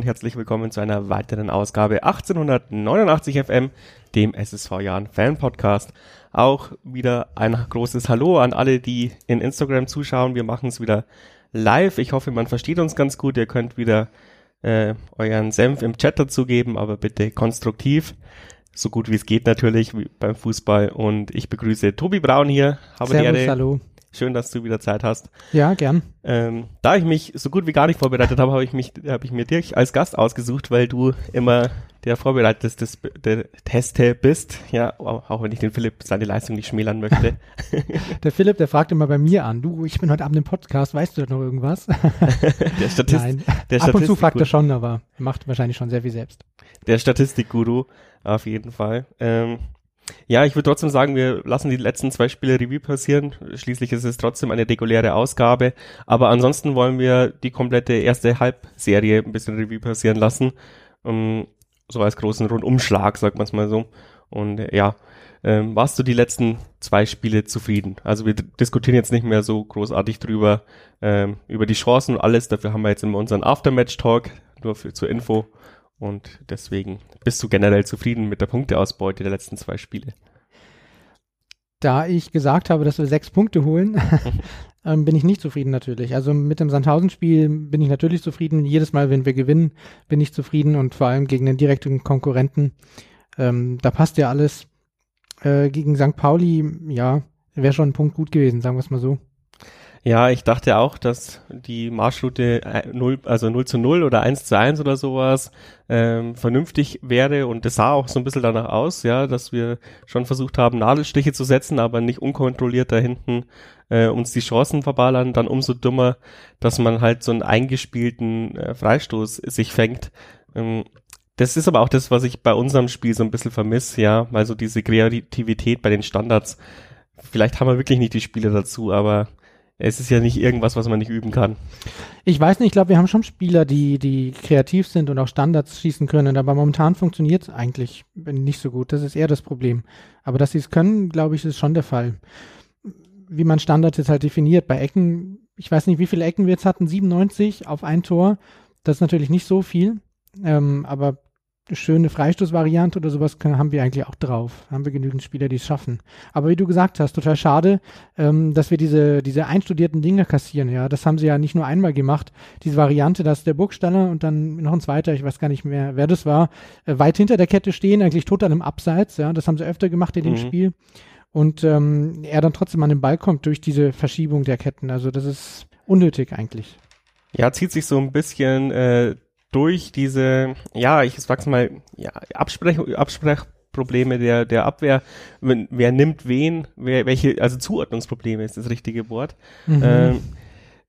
Und herzlich willkommen zu einer weiteren Ausgabe 1889 FM, dem SSV Jahren Fan Podcast. Auch wieder ein großes Hallo an alle, die in Instagram zuschauen. Wir machen es wieder live. Ich hoffe, man versteht uns ganz gut. Ihr könnt wieder äh, euren Senf im Chat dazugeben, aber bitte konstruktiv. So gut wie es geht natürlich beim Fußball. Und ich begrüße Tobi Braun hier. Habe Servus, hallo. Schön, dass du wieder Zeit hast. Ja, gern. Ähm, da ich mich so gut wie gar nicht vorbereitet habe, habe ich mich, habe ich mir dich als Gast ausgesucht, weil du immer der vorbereitetste der Teste bist. Ja, auch wenn ich den Philipp seine Leistung nicht schmälern möchte. der Philipp, der fragt immer bei mir an, du, ich bin heute Abend im Podcast, weißt du noch irgendwas? der Statist, Nein. Der Ab und zu fragt er schon, aber macht wahrscheinlich schon sehr viel selbst. Der Statistikguru, auf jeden Fall. Ähm, ja, ich würde trotzdem sagen, wir lassen die letzten zwei Spiele Revue passieren. Schließlich ist es trotzdem eine reguläre Ausgabe. Aber ansonsten wollen wir die komplette erste Halbserie ein bisschen Revue passieren lassen. Um, ähm, so als großen Rundumschlag, sagt man es mal so. Und äh, ja, ähm, warst du die letzten zwei Spiele zufrieden? Also wir diskutieren jetzt nicht mehr so großartig drüber, ähm, über die Chancen und alles. Dafür haben wir jetzt immer unseren Aftermatch-Talk, nur für, zur Info. Und deswegen bist du generell zufrieden mit der Punkteausbeute der letzten zwei Spiele? Da ich gesagt habe, dass wir sechs Punkte holen, ähm, bin ich nicht zufrieden natürlich. Also mit dem Sandhausen-Spiel bin ich natürlich zufrieden. Jedes Mal, wenn wir gewinnen, bin ich zufrieden und vor allem gegen den direkten Konkurrenten. Ähm, da passt ja alles. Äh, gegen St. Pauli, ja, wäre schon ein Punkt gut gewesen, sagen wir es mal so. Ja, ich dachte auch, dass die Marschroute 0, äh, also 0 zu 0 oder 1 zu 1 oder sowas ähm, vernünftig wäre und es sah auch so ein bisschen danach aus, ja, dass wir schon versucht haben, Nadelstiche zu setzen, aber nicht unkontrolliert da hinten äh, uns die Chancen verballern, dann umso dummer, dass man halt so einen eingespielten äh, Freistoß sich fängt. Ähm, das ist aber auch das, was ich bei unserem Spiel so ein bisschen vermisse, ja, weil so diese Kreativität bei den Standards, vielleicht haben wir wirklich nicht die Spiele dazu, aber es ist ja nicht irgendwas, was man nicht üben kann. Ich weiß nicht, ich glaube, wir haben schon Spieler, die, die kreativ sind und auch Standards schießen können, aber momentan funktioniert es eigentlich nicht so gut. Das ist eher das Problem. Aber dass sie es können, glaube ich, ist schon der Fall. Wie man Standards jetzt halt definiert. Bei Ecken, ich weiß nicht, wie viele Ecken wir jetzt hatten, 97 auf ein Tor. Das ist natürlich nicht so viel. Ähm, aber schöne Freistoßvariante oder sowas können, haben wir eigentlich auch drauf. Haben wir genügend Spieler, die es schaffen. Aber wie du gesagt hast, total schade, ähm, dass wir diese, diese einstudierten Dinge kassieren. Ja, das haben sie ja nicht nur einmal gemacht. Diese Variante, dass der Burgstaller und dann noch ein zweiter, ich weiß gar nicht mehr, wer das war, äh, weit hinter der Kette stehen, eigentlich total im Abseits. Ja, das haben sie öfter gemacht in dem mhm. Spiel. Und ähm, er dann trotzdem an den Ball kommt durch diese Verschiebung der Ketten. Also das ist unnötig eigentlich. Ja, zieht sich so ein bisschen äh, durch diese, ja, ich sag's mal, ja, Absprech, Absprechprobleme der, der Abwehr, wenn, wer nimmt wen, wer, welche, also Zuordnungsprobleme ist das richtige Wort. Mhm. Ähm,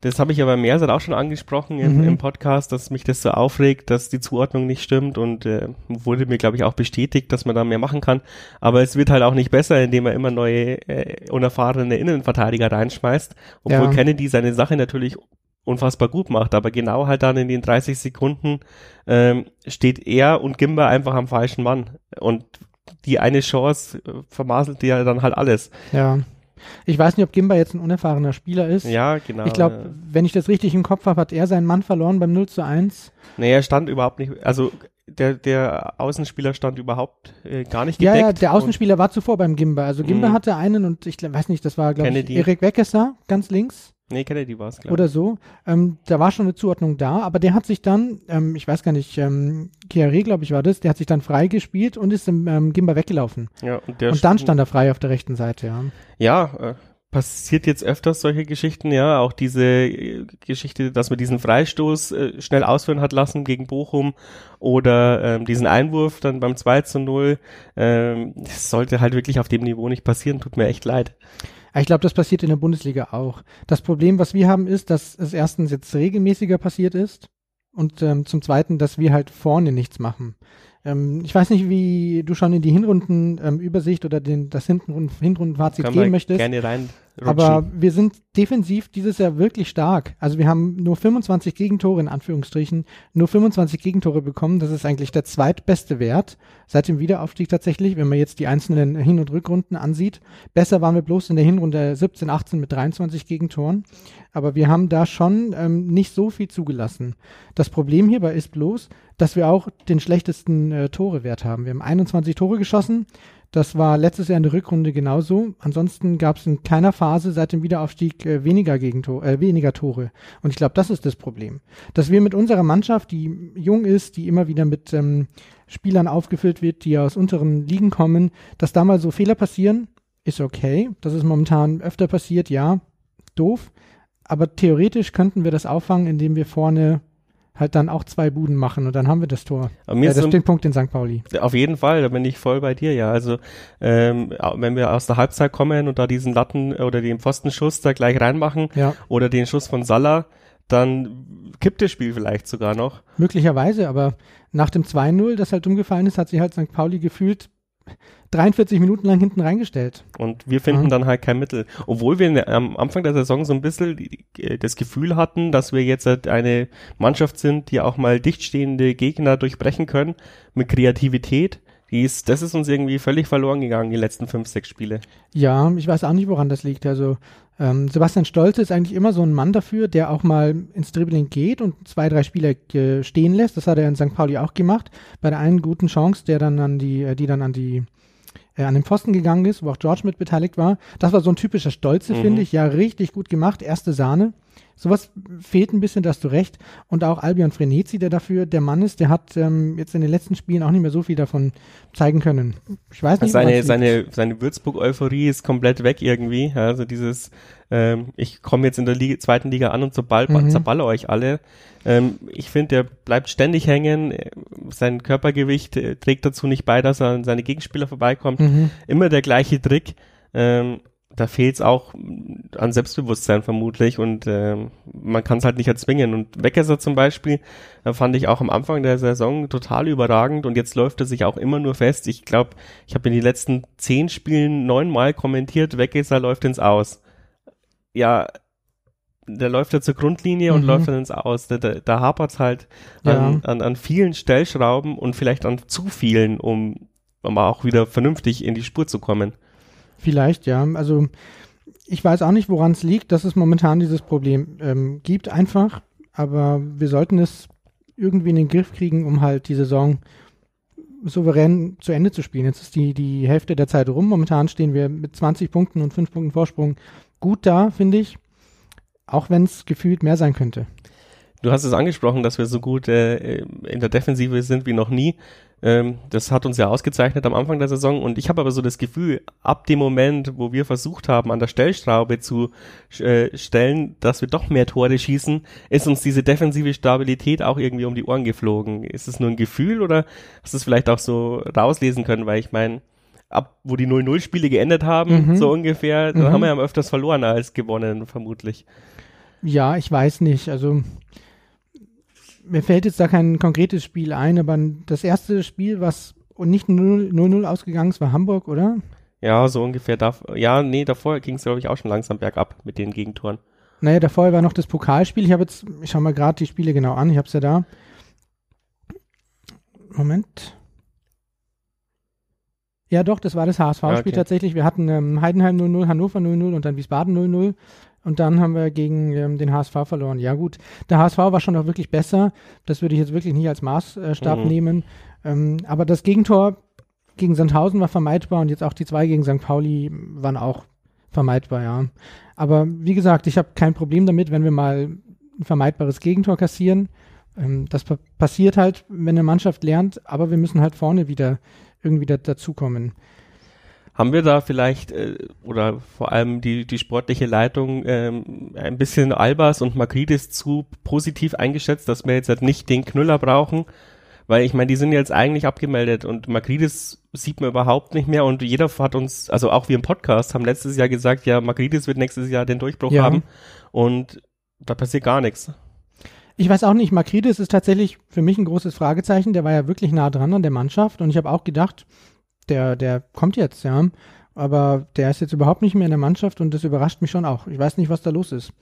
das habe ich aber mehrfach auch schon angesprochen im, mhm. im, Podcast, dass mich das so aufregt, dass die Zuordnung nicht stimmt und äh, wurde mir, glaube ich, auch bestätigt, dass man da mehr machen kann. Aber es wird halt auch nicht besser, indem er immer neue, äh, unerfahrene Innenverteidiger reinschmeißt, obwohl ja. Kennedy seine Sache natürlich unfassbar gut macht, aber genau halt dann in den 30 Sekunden ähm, steht er und Gimba einfach am falschen Mann und die eine Chance äh, vermaselt ja dann halt alles. Ja. Ich weiß nicht, ob Gimba jetzt ein unerfahrener Spieler ist. Ja, genau. Ich glaube, ja. wenn ich das richtig im Kopf habe, hat er seinen Mann verloren beim 0 zu 1. Nee, er stand überhaupt nicht, also der, der Außenspieler stand überhaupt äh, gar nicht gedeckt. Ja, ja, der Außenspieler war zuvor beim Gimba. Also Gimba mhm. hatte einen und ich weiß nicht, das war, glaube ich, Erik Weckesser, ganz links. Nee, Kennedy war es, glaube ich. Oder so. Ähm, da war schon eine Zuordnung da, aber der hat sich dann, ähm, ich weiß gar nicht, ähm, Kiare, glaube ich, war das, der hat sich dann frei gespielt und ist im ähm, Gimba weggelaufen. Ja, und, und dann stand er frei auf der rechten Seite, ja. Ja, äh, passiert jetzt öfters solche Geschichten, ja, auch diese äh, Geschichte, dass man diesen Freistoß äh, schnell ausführen hat lassen gegen Bochum oder ähm, diesen Einwurf dann beim 2 zu 0. Ähm, sollte halt wirklich auf dem Niveau nicht passieren, tut mir echt leid. Ich glaube, das passiert in der Bundesliga auch. Das Problem, was wir haben, ist, dass es erstens jetzt regelmäßiger passiert ist und ähm, zum Zweiten, dass wir halt vorne nichts machen. Ähm, ich weiß nicht, wie du schon in die Hinrundenübersicht ähm, oder den, das Hinrunden, Hinrundenfazit gehen möchtest. Gerne rein. Aber wir sind defensiv dieses Jahr wirklich stark. Also wir haben nur 25 Gegentore in Anführungsstrichen, nur 25 Gegentore bekommen. Das ist eigentlich der zweitbeste Wert seit dem Wiederaufstieg tatsächlich, wenn man jetzt die einzelnen Hin- und Rückrunden ansieht. Besser waren wir bloß in der Hinrunde 17, 18 mit 23 Gegentoren. Aber wir haben da schon ähm, nicht so viel zugelassen. Das Problem hierbei ist bloß, dass wir auch den schlechtesten äh, Torewert haben. Wir haben 21 Tore geschossen. Das war letztes Jahr in der Rückrunde genauso. Ansonsten gab es in keiner Phase seit dem Wiederaufstieg äh, weniger, Gegentor äh, weniger Tore. Und ich glaube, das ist das Problem. Dass wir mit unserer Mannschaft, die jung ist, die immer wieder mit ähm, Spielern aufgefüllt wird, die aus unteren Ligen kommen, dass da mal so Fehler passieren, ist okay. Das ist momentan öfter passiert, ja, doof. Aber theoretisch könnten wir das auffangen, indem wir vorne halt dann auch zwei Buden machen und dann haben wir das Tor. Aber mir ja, ist das so- den Punkt in St. Pauli. Auf jeden Fall, da bin ich voll bei dir, ja. Also ähm, wenn wir aus der Halbzeit kommen und da diesen Latten oder den Pfostenschuss da gleich reinmachen Ja, oder den Schuss von Salah, dann kippt das Spiel vielleicht sogar noch. möglicherweise, aber nach dem 2-0, das halt umgefallen ist, hat sich halt St. Pauli gefühlt 43 Minuten lang hinten reingestellt. Und wir finden Mhm. dann halt kein Mittel. Obwohl wir am Anfang der Saison so ein bisschen die- das Gefühl hatten, dass wir jetzt halt eine Mannschaft sind, die auch mal dichtstehende Gegner durchbrechen können mit Kreativität. Die ist, das ist uns irgendwie völlig verloren gegangen, die letzten fünf, sechs Spiele. Ja, ich weiß auch nicht, woran das liegt. Also ähm, Sebastian Stolze ist eigentlich immer so ein Mann dafür, der auch mal ins Dribbling geht und zwei, drei Spieler äh, stehen lässt. Das hat er in St. Pauli auch gemacht. Bei der einen guten Chance, der dann an die, äh, die dann an die äh, an den Pfosten gegangen ist, wo auch George mit beteiligt war. Das war so ein typischer Stolze, Mhm. finde ich. Ja, richtig gut gemacht. Erste Sahne. Sowas fehlt ein bisschen, da hast du recht. Und auch Albion Frenetzi, der dafür der Mann ist, der hat ähm, jetzt in den letzten Spielen auch nicht mehr so viel davon zeigen können. Ich weiß nicht, Seine, seine, seine Würzburg-Euphorie ist komplett weg irgendwie. Also dieses, ähm, ich komme jetzt in der Liga, zweiten Liga an und zerball, Mhm. zerballe euch alle. Ähm, ich finde, der bleibt ständig hängen. Sein Körpergewicht äh, trägt dazu nicht bei, dass er an seine Gegenspieler vorbeikommt. Mhm. Immer der gleiche Trick. Ähm, da fehlt es auch an Selbstbewusstsein vermutlich und ähm, man kann es halt nicht erzwingen. Und Weggesser zum Beispiel äh, fand ich auch am Anfang der Saison total überragend und jetzt läuft er sich auch immer nur fest. Ich glaube, ich habe in den letzten zehn Spielen neunmal kommentiert, Weggesser läuft ins Aus. Ja, der läuft ja zur Grundlinie und Mhm. läuft dann ins Aus. Da, da, da hapert es halt an, an, an vielen Stellschrauben und vielleicht an zu vielen, um, um auch wieder vernünftig in die Spur zu kommen. Vielleicht, ja. Also ich weiß auch nicht, woran es liegt, dass es momentan dieses Problem ähm, gibt einfach. Aber wir sollten es irgendwie in den Griff kriegen, um halt die Saison souverän zu Ende zu spielen. Jetzt ist die, die Hälfte der Zeit rum. Momentan stehen wir mit 20 Punkten und 5 Punkten Vorsprung gut da, finde ich. Auch wenn es gefühlt mehr sein könnte. Du hast es angesprochen, dass wir so gut äh, in der Defensive sind wie noch nie. Ähm, das hat uns ja ausgezeichnet am Anfang der Saison und ich habe aber so das Gefühl, ab dem Moment, wo wir versucht haben, an der Stellschraube zu äh, stellen, dass wir doch mehr Tore schießen, ist uns diese defensive Stabilität auch irgendwie um die Ohren geflogen. Ist es nur ein Gefühl oder hast du es vielleicht auch so rauslesen können, weil ich meine, ab wo die 0-0-Spiele geendet haben, Mhm. so ungefähr, dann Mhm. haben wir ja öfters verloren als gewonnen, vermutlich. Ja, ich weiß nicht. Also mir fällt jetzt da kein konkretes Spiel ein, aber das erste Spiel, was und nicht 0-0 ausgegangen ist, war Hamburg, oder? Ja, so ungefähr. Darf, ja, nee, davor ging es, glaube ich, auch schon langsam bergab mit den Gegentoren. Naja, davor war noch das Pokalspiel. Ich habe jetzt, ich schau mal gerade die Spiele genau an. Ich habe es ja da. Moment. Ja, doch, das war das HSV-Spiel okay. tatsächlich. Wir hatten ähm, Heidenheim 0-0, Hannover 0-0 und dann Wiesbaden 0-0. Und dann haben wir gegen ähm, den HSV verloren. Ja, gut. Der HSV war schon auch wirklich besser. Das würde ich jetzt wirklich nicht als Maßstab Mhm. nehmen. Ähm, aber das Gegentor gegen Sandhausen war vermeidbar und jetzt auch die zwei gegen St. Pauli waren auch vermeidbar, ja. Aber wie gesagt, ich habe kein Problem damit, wenn wir mal ein vermeidbares Gegentor kassieren. Ähm, das pa passiert halt, wenn eine Mannschaft lernt, aber wir müssen halt vorne wieder irgendwie da, dazukommen. Haben wir da vielleicht, äh, oder vor allem die, die sportliche Leitung, ähm, ein bisschen Albers und Magridis zu positiv eingeschätzt, dass wir jetzt halt nicht den Knüller brauchen? Weil ich meine, die sind jetzt eigentlich abgemeldet und Magridis sieht man überhaupt nicht mehr und jeder hat uns, also auch wir im Podcast, haben letztes Jahr gesagt, ja, Magridis wird nächstes Jahr den Durchbruch Ja. haben und da passiert gar nichts. Ich weiß auch nicht, Makridis ist tatsächlich für mich ein großes Fragezeichen. Der war ja wirklich nah dran an der Mannschaft und ich habe auch gedacht, der, der kommt jetzt, ja. aber der ist jetzt überhaupt nicht mehr in der Mannschaft und das überrascht mich schon auch. Ich weiß nicht, was da los ist.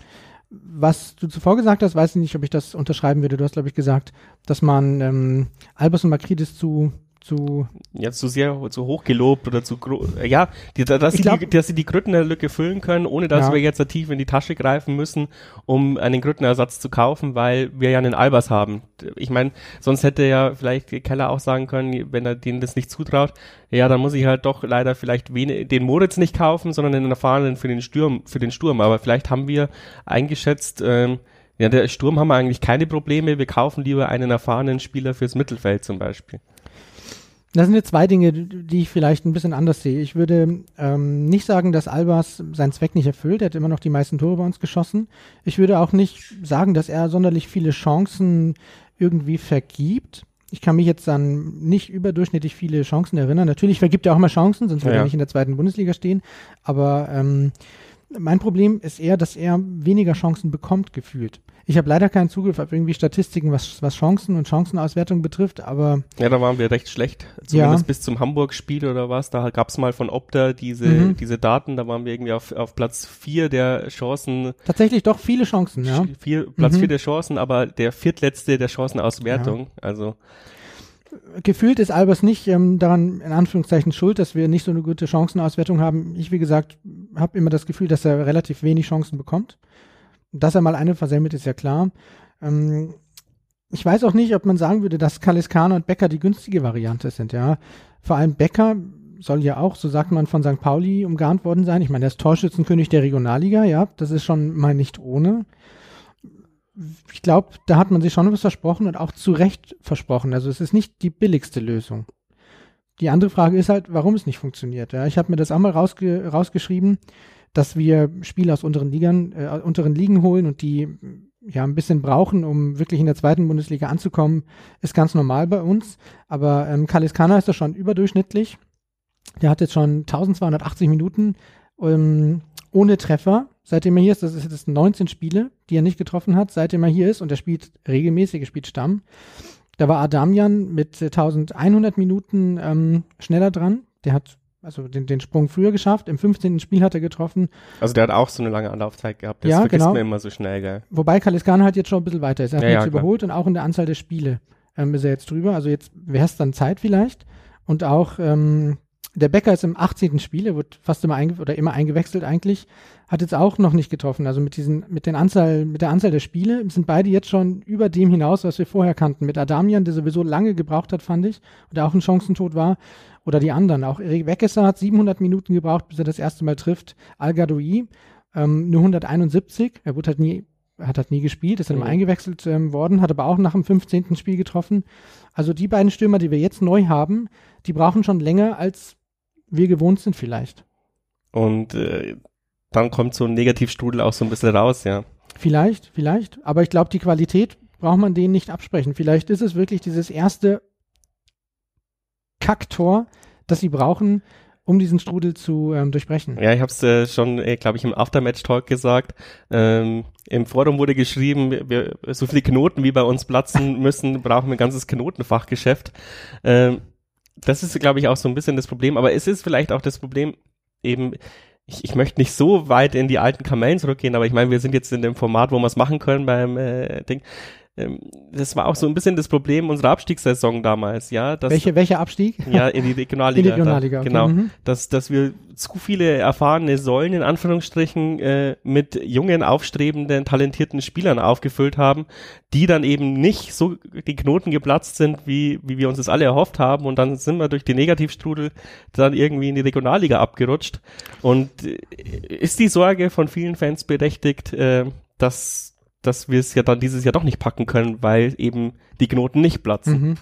Was du zuvor gesagt hast, weiß ich nicht, ob ich das unterschreiben würde. Du hast, glaube ich, gesagt, dass man ähm, Albers und Makridis zu zu. Ja, zu sehr, zu hoch gelobt oder zu, ja, die, dass, sie glaub, die, dass sie die Grüttner-Lücke füllen können, ohne dass ja. wir jetzt tief in die Tasche greifen müssen, um einen Grüttner-Ersatz zu kaufen, weil wir ja einen Albers haben. Ich meine, sonst hätte ja vielleicht Keller auch sagen können, wenn er denen das nicht zutraut, ja, dann muss ich halt doch leider vielleicht den Moritz nicht kaufen, sondern den erfahrenen für den Sturm, für den Sturm. Aber vielleicht haben wir eingeschätzt, ähm, ja, der Sturm haben wir eigentlich keine Probleme. Wir kaufen lieber einen erfahrenen Spieler fürs Mittelfeld zum Beispiel. Das sind jetzt zwei Dinge, die ich vielleicht ein bisschen anders sehe. Ich würde ähm, nicht sagen, dass Albers seinen Zweck nicht erfüllt. Er hat immer noch die meisten Tore bei uns geschossen. Ich würde auch nicht sagen, dass er sonderlich viele Chancen irgendwie vergibt. Ich kann mich jetzt an nicht überdurchschnittlich viele Chancen erinnern. Natürlich vergibt er auch immer Chancen, sonst würde ja. er nicht in der zweiten Bundesliga stehen. Aber ähm, mein Problem ist eher, dass er weniger Chancen bekommt, gefühlt. Ich habe leider keinen Zugriff auf irgendwie Statistiken, was, was Chancen und Chancenauswertung betrifft, aber. Ja, da waren wir recht schlecht. Zumindest ja. bis zum Hamburg-Spiel oder was. Da gab es mal von Opta diese, mhm. diese Daten, da waren wir irgendwie auf, auf Platz vier der Chancen. Tatsächlich doch viele Chancen, ja. Vier, Platz mhm. vier der Chancen, aber der viertletzte der Chancenauswertung. Ja. Also gefühlt ist Albers nicht ähm, daran in Anführungszeichen schuld, dass wir nicht so eine gute Chancenauswertung haben. Ich, wie gesagt, habe immer das Gefühl, dass er relativ wenig Chancen bekommt. Dass er mal eine versemmelt, ist ja klar. Ähm, ich weiß auch nicht, ob man sagen würde, dass Kaliskana und Becker die günstige Variante sind, ja. Vor allem Becker soll ja auch, so sagt man, von St. Pauli umgarnt worden sein. Ich meine, der ist Torschützenkönig der Regionalliga, ja. Das ist schon mal nicht ohne ich glaube, da hat man sich schon was versprochen und auch zu Recht versprochen. Also es ist nicht die billigste Lösung. Die andere Frage ist halt, warum es nicht funktioniert. Ja, ich habe mir das auch mal rausge rausgeschrieben, dass wir Spieler aus unteren Ligern, äh, unteren Ligen holen und die ja ein bisschen brauchen, um wirklich in der zweiten Bundesliga anzukommen, ist ganz normal bei uns. Aber ähm, Kaliskana ist da schon überdurchschnittlich. Der hat jetzt schon 1280 Minuten ähm, ohne Treffer seitdem er hier ist, das ist jetzt 19 Spiele, die er nicht getroffen hat, seitdem er hier ist und er spielt regelmäßig, er spielt Stamm. Da war Adamian mit 1100 Minuten ähm, schneller dran. Der hat also den, den Sprung früher geschafft. Im 15. Spiel hat er getroffen. Also der hat auch so eine lange Anlaufzeit gehabt. Das ja, vergisst genau. man immer so schnell, gell? Wobei Kaliskan halt jetzt schon ein bisschen weiter ist. Er hat ja, jetzt ja, überholt und auch in der Anzahl der Spiele ähm, ist er jetzt drüber. Also jetzt wäre es dann Zeit vielleicht. Und auch ähm, der Becker ist im 18. Spiel, er wird fast immer einge oder immer eingewechselt eigentlich, hat jetzt auch noch nicht getroffen. Also mit diesen, mit den Anzahl, mit der Anzahl der Spiele sind beide jetzt schon über dem hinaus, was wir vorher kannten. Mit Adamian, der sowieso lange gebraucht hat, fand ich, und auch ein Chancentod war, oder die anderen. Auch Erik Weckesser hat 700 Minuten gebraucht, bis er das erste Mal trifft. Al ähm, nur 171. Er wurde halt nie, hat halt nie gespielt, ist dann mhm. immer eingewechselt ähm, worden, hat aber auch nach dem 15. Spiel getroffen. Also die beiden Stürmer, die wir jetzt neu haben, die brauchen schon länger als wir gewohnt sind vielleicht. Und äh, dann kommt so ein Negativstrudel auch so ein bisschen raus, ja. Vielleicht, vielleicht. Aber ich glaube, die Qualität braucht man denen nicht absprechen. Vielleicht ist es wirklich dieses erste Kacktor, das sie brauchen, um diesen Strudel zu ähm, durchbrechen. Ja, ich habe es äh, schon, äh, glaube ich, im Aftermatch-Talk gesagt. Ähm, Im Forum wurde geschrieben, wir, so viele Knoten wie bei uns platzen müssen, brauchen wir ein ganzes Knotenfachgeschäft. Ähm, das ist, glaube ich, auch so ein bisschen das Problem. Aber es ist vielleicht auch das Problem, eben, ich, ich möchte nicht so weit in die alten Kamellen zurückgehen, aber ich meine, wir sind jetzt in dem Format, wo wir es machen können beim äh, Ding. Ähm, das war auch so ein bisschen das Problem unserer Abstiegssaison damals, ja. Dass, Welche, welcher Abstieg? Ja, in die Regionalliga. In die Regionalliga, da, okay. Genau. Mhm. Dass, dass wir zu viele erfahrene Säulen in Anführungsstrichen äh, mit jungen, aufstrebenden, talentierten Spielern aufgefüllt haben, die dann eben nicht so die Knoten geplatzt sind, wie, wie wir uns das alle erhofft haben. Und dann sind wir durch die Negativstrudel dann irgendwie in die Regionalliga abgerutscht. Und äh, ist die Sorge von vielen Fans berechtigt, äh, dass dass wir es ja dann dieses Jahr doch nicht packen können, weil eben die Knoten nicht platzen. Mhm.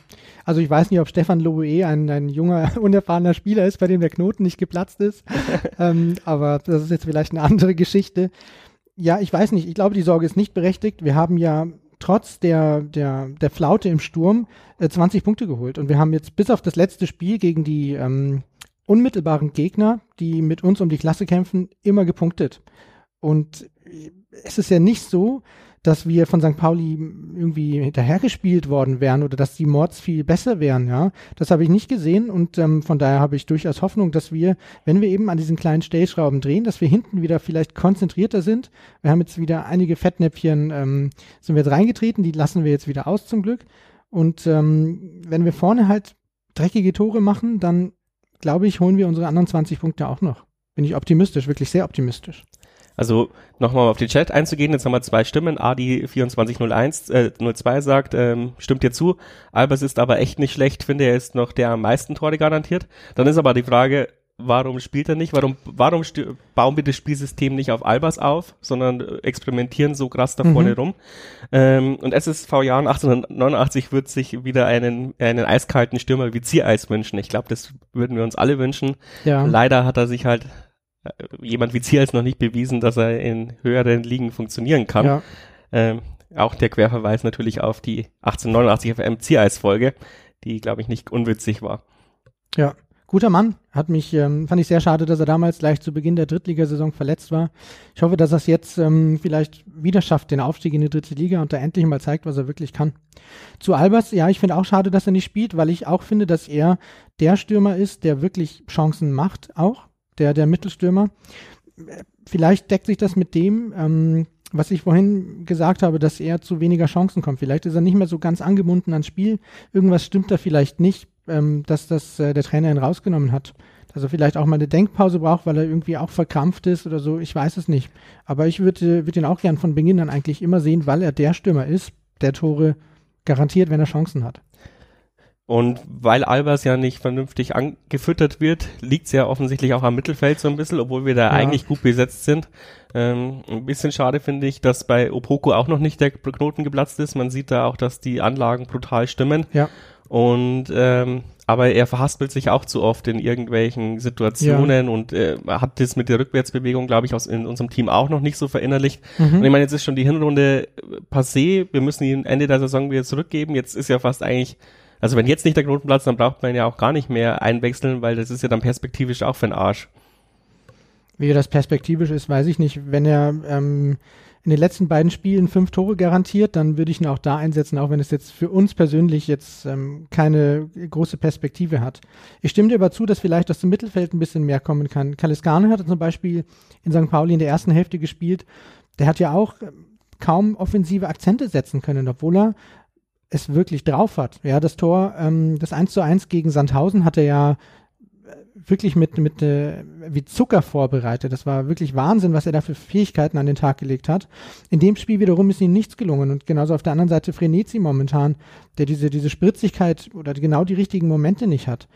Also ich weiß nicht, ob Stefan Loboe ein, ein junger, unerfahrener Spieler ist, bei dem der Knoten nicht geplatzt ist. ähm, aber das ist jetzt vielleicht eine andere Geschichte. Ja, ich weiß nicht. Ich glaube, die Sorge ist nicht berechtigt. Wir haben ja trotz der, der, der Flaute im Sturm äh, 20 Punkte geholt. Und wir haben jetzt bis auf das letzte Spiel gegen die ähm, unmittelbaren Gegner, die mit uns um die Klasse kämpfen, immer gepunktet. Und es ist ja nicht so, dass wir von St. Pauli irgendwie hinterhergespielt worden wären oder dass die Mords viel besser wären, ja. Das habe ich nicht gesehen und ähm, von daher habe ich durchaus Hoffnung, dass wir, wenn wir eben an diesen kleinen Stellschrauben drehen, dass wir hinten wieder vielleicht konzentrierter sind. Wir haben jetzt wieder einige Fettnäpfchen, ähm, sind wir jetzt reingetreten, die lassen wir jetzt wieder aus zum Glück. Und ähm, wenn wir vorne halt dreckige Tore machen, dann glaube ich, holen wir unsere anderen 20 Punkte auch noch. Bin ich optimistisch, wirklich sehr optimistisch. Also nochmal auf den Chat einzugehen, jetzt haben wir zwei Stimmen. Adi 2401 äh, 02 sagt, ähm, stimmt dir zu. Albers ist aber echt nicht schlecht, finde er ist noch der am meisten Tore garantiert. Dann ist aber die Frage, warum spielt er nicht? Warum, warum bauen wir das Spielsystem nicht auf Albers auf, sondern experimentieren so krass da vorne mhm. rum? Ähm, und SSV Jahren 1889 wird sich wieder einen, einen eiskalten Stürmer wie Ziereis wünschen. Ich glaube, das würden wir uns alle wünschen. Ja. Leider hat er sich halt jemand wie Ziels noch nicht bewiesen, dass er in höheren Ligen funktionieren kann. Ja. Ähm, auch der Querverweis natürlich auf die 1889 FM Ziereis-Folge, die, glaube ich, nicht unwitzig war. Ja, guter Mann. Hat mich, ähm, fand ich sehr schade, dass er damals gleich zu Beginn der Drittligasaison verletzt war. Ich hoffe, dass er es jetzt ähm, vielleicht wieder schafft, den Aufstieg in die dritte Liga und da endlich mal zeigt, was er wirklich kann. Zu Albers, ja, ich finde auch schade, dass er nicht spielt, weil ich auch finde, dass er der Stürmer ist, der wirklich Chancen macht, auch der, der Mittelstürmer. Vielleicht deckt sich das mit dem, ähm, was ich vorhin gesagt habe, dass er zu weniger Chancen kommt. Vielleicht ist er nicht mehr so ganz angebunden ans Spiel. Irgendwas stimmt da vielleicht nicht, ähm, dass das äh, der Trainer ihn rausgenommen hat. Dass er vielleicht auch mal eine Denkpause braucht, weil er irgendwie auch verkrampft ist oder so. Ich weiß es nicht. Aber ich würde würd ihn auch gern von Beginn an eigentlich immer sehen, weil er der Stürmer ist, der Tore garantiert, wenn er Chancen hat. Und weil Albers ja nicht vernünftig angefüttert wird, liegt es ja offensichtlich auch am Mittelfeld so ein bisschen, obwohl wir da ja. eigentlich gut besetzt sind. Ähm, ein bisschen schade finde ich, dass bei Opoko auch noch nicht der Knoten geplatzt ist. Man sieht da auch, dass die Anlagen brutal stimmen. Ja. Und ähm, aber er verhaspelt sich auch zu oft in irgendwelchen Situationen ja. und äh, hat das mit der Rückwärtsbewegung, glaube ich, aus in unserem Team auch noch nicht so verinnerlicht. Mhm. Und ich meine, jetzt ist schon die Hinrunde passé. Wir müssen ihn Ende der Saison wieder zurückgeben. Jetzt ist ja fast eigentlich also wenn jetzt nicht der Knoten platzt, dann braucht man ja auch gar nicht mehr einwechseln, weil das ist ja dann perspektivisch auch für den Arsch. Wie das perspektivisch ist, weiß ich nicht. Wenn er ähm, in den letzten beiden Spielen fünf Tore garantiert, dann würde ich ihn auch da einsetzen, auch wenn es jetzt für uns persönlich jetzt ähm, keine große Perspektive hat. Ich stimme dir aber zu, dass vielleicht aus dem Mittelfeld ein bisschen mehr kommen kann. Kaliskane hat zum Beispiel in St. Pauli in der ersten Hälfte gespielt. Der hat ja auch ähm, kaum offensive Akzente setzen können, obwohl er es wirklich drauf hat. Ja, das Tor, ähm, das 1 zu 1 gegen Sandhausen hat er ja äh, wirklich mit, mit äh, wie Zucker vorbereitet. Das war wirklich Wahnsinn, was er da für Fähigkeiten an den Tag gelegt hat. In dem Spiel wiederum ist ihm nichts gelungen. Und genauso auf der anderen Seite Frenetzi momentan, der diese, diese Spritzigkeit oder genau die richtigen Momente nicht hat.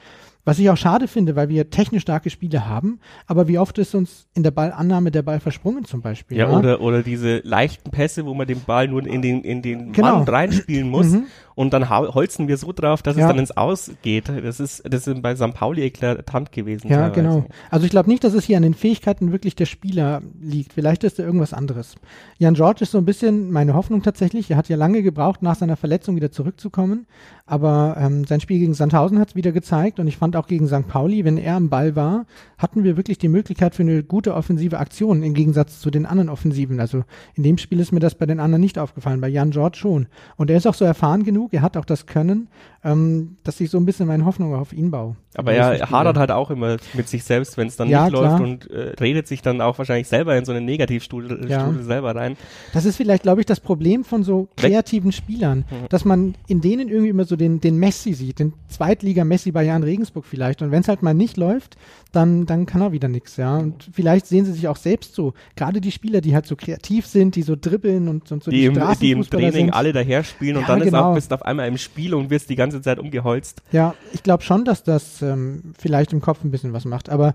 Was ich auch schade finde, weil wir technisch starke Spiele haben, aber wie oft ist uns in der Ballannahme der Ball versprungen zum Beispiel? Ja, ja? Oder, oder diese leichten Pässe, wo man den Ball nur in den, in den genau. Mann reinspielen muss mhm. und dann holzen wir so drauf, dass ja. es dann ins Aus geht. Das ist, das ist bei St. Pauli eklatant gewesen. Ja, teilweise. genau. Also ich glaube nicht, dass es hier an den Fähigkeiten wirklich der Spieler liegt. Vielleicht ist da irgendwas anderes. Jan George ist so ein bisschen meine Hoffnung tatsächlich. Er hat ja lange gebraucht, nach seiner Verletzung wieder zurückzukommen. Aber ähm, sein Spiel gegen Sandhausen hat es wieder gezeigt und ich fand auch gegen St. Pauli, wenn er am Ball war, hatten wir wirklich die Möglichkeit für eine gute offensive Aktion im Gegensatz zu den anderen Offensiven. Also in dem Spiel ist mir das bei den anderen nicht aufgefallen, bei Jan George schon. Und er ist auch so erfahren genug, er hat auch das Können, ähm, dass ich so ein bisschen meine Hoffnung auf ihn baue. Aber er hadert halt auch immer mit sich selbst, wenn es dann ja, nicht klar. läuft und äh, redet sich dann auch wahrscheinlich selber in so eine Negativstudie ja. selber rein. Das ist vielleicht, glaube ich, das Problem von so kreativen Spielern, mhm. dass man in denen irgendwie immer so den, den Messi sieht, den Zweitliga-Messi bei Jan Regensburg vielleicht. Und wenn es halt mal nicht läuft, dann, dann kann er wieder nichts, ja. Und vielleicht sehen sie sich auch selbst so. Gerade die Spieler, die halt so kreativ sind, die so dribbeln und, und so die, die im, die im Training sind. alle daher spielen und ja, dann genau. ist auch bist auf einmal im Spiel und wirst die ganze Zeit umgeholzt. Ja, ich glaube schon, dass das ähm, vielleicht im Kopf ein bisschen was macht, aber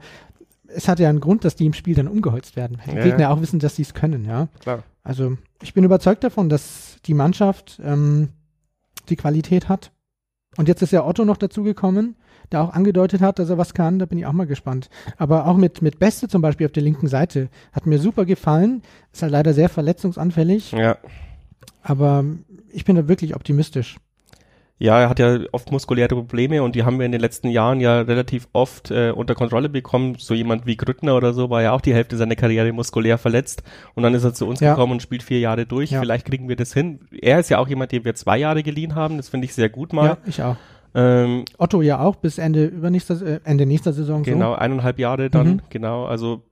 es hat ja einen Grund, dass die im Spiel dann umgeholzt werden. Die ja. Gegner auch wissen, dass sie es können, ja. Klar. Also ich bin überzeugt davon, dass die Mannschaft ähm, die Qualität hat. Und jetzt ist ja Otto noch dazugekommen, der auch angedeutet hat, dass er was kann. Da bin ich auch mal gespannt. Aber auch mit, mit Beste zum Beispiel auf der linken Seite hat mir super gefallen. Ist halt leider sehr verletzungsanfällig. Ja. Aber ich bin da wirklich optimistisch. Ja, er hat ja oft muskuläre Probleme und die haben wir in den letzten Jahren ja relativ oft äh, unter Kontrolle bekommen. So jemand wie Grüttner oder so war ja auch die Hälfte seiner Karriere muskulär verletzt und dann ist er zu uns ja. gekommen und spielt vier Jahre durch. Ja. Vielleicht kriegen wir das hin. Er ist ja auch jemand, den wir zwei Jahre geliehen haben. Das finde ich sehr gut mal. Ja, ich auch. Ähm, Otto ja auch bis Ende übernächster, äh, Ende nächster Saison. Genau, so. eineinhalb Jahre dann, mhm. genau. Also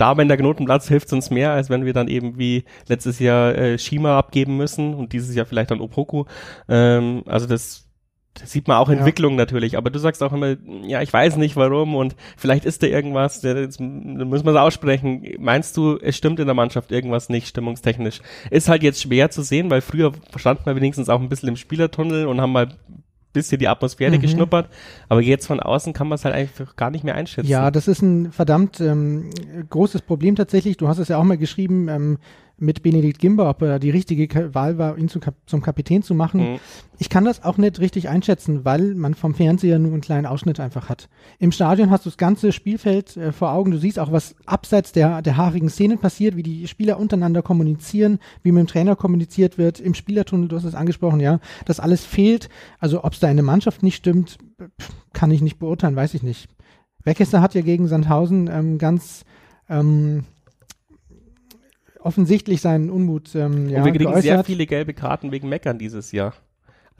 da, wenn der Knotenplatz hilft uns mehr, als wenn wir dann eben wie letztes Jahr äh, Shima abgeben müssen und dieses Jahr vielleicht dann Opoku. Ähm, also das, das sieht man auch Entwicklung ja. natürlich, aber du sagst auch immer, ja, ich weiß nicht warum und vielleicht ist da irgendwas, da muss man es aussprechen. Meinst du, es stimmt in der Mannschaft irgendwas nicht stimmungstechnisch? Ist halt jetzt schwer zu sehen, weil früher stand man wenigstens auch ein bisschen im Spielertunnel und haben mal bisschen die Atmosphäre mhm. geschnuppert, aber jetzt von außen kann man es halt einfach gar nicht mehr einschätzen. Ja, das ist ein verdammt ähm, großes Problem tatsächlich. Du hast es ja auch mal geschrieben, ähm, mit Benedikt Gimber, ob er die richtige Wahl war, ihn zum, Kap zum Kapitän zu machen. Mhm. Ich kann das auch nicht richtig einschätzen, weil man vom Fernseher nur einen kleinen Ausschnitt einfach hat. Im Stadion hast du das ganze Spielfeld äh, vor Augen. Du siehst auch, was abseits der, der haarigen Szenen passiert, wie die Spieler untereinander kommunizieren, wie mit dem Trainer kommuniziert wird, im Spielertunnel, du hast es angesprochen, ja. Das alles fehlt. Also, ob es da in der Mannschaft nicht stimmt, kann ich nicht beurteilen, weiß ich nicht. Weckester hat ja gegen Sandhausen ähm, ganz ähm, offensichtlich seinen Unmut ähm, ja, Und wir kriegen geäußert. sehr viele gelbe Karten wegen Meckern dieses Jahr.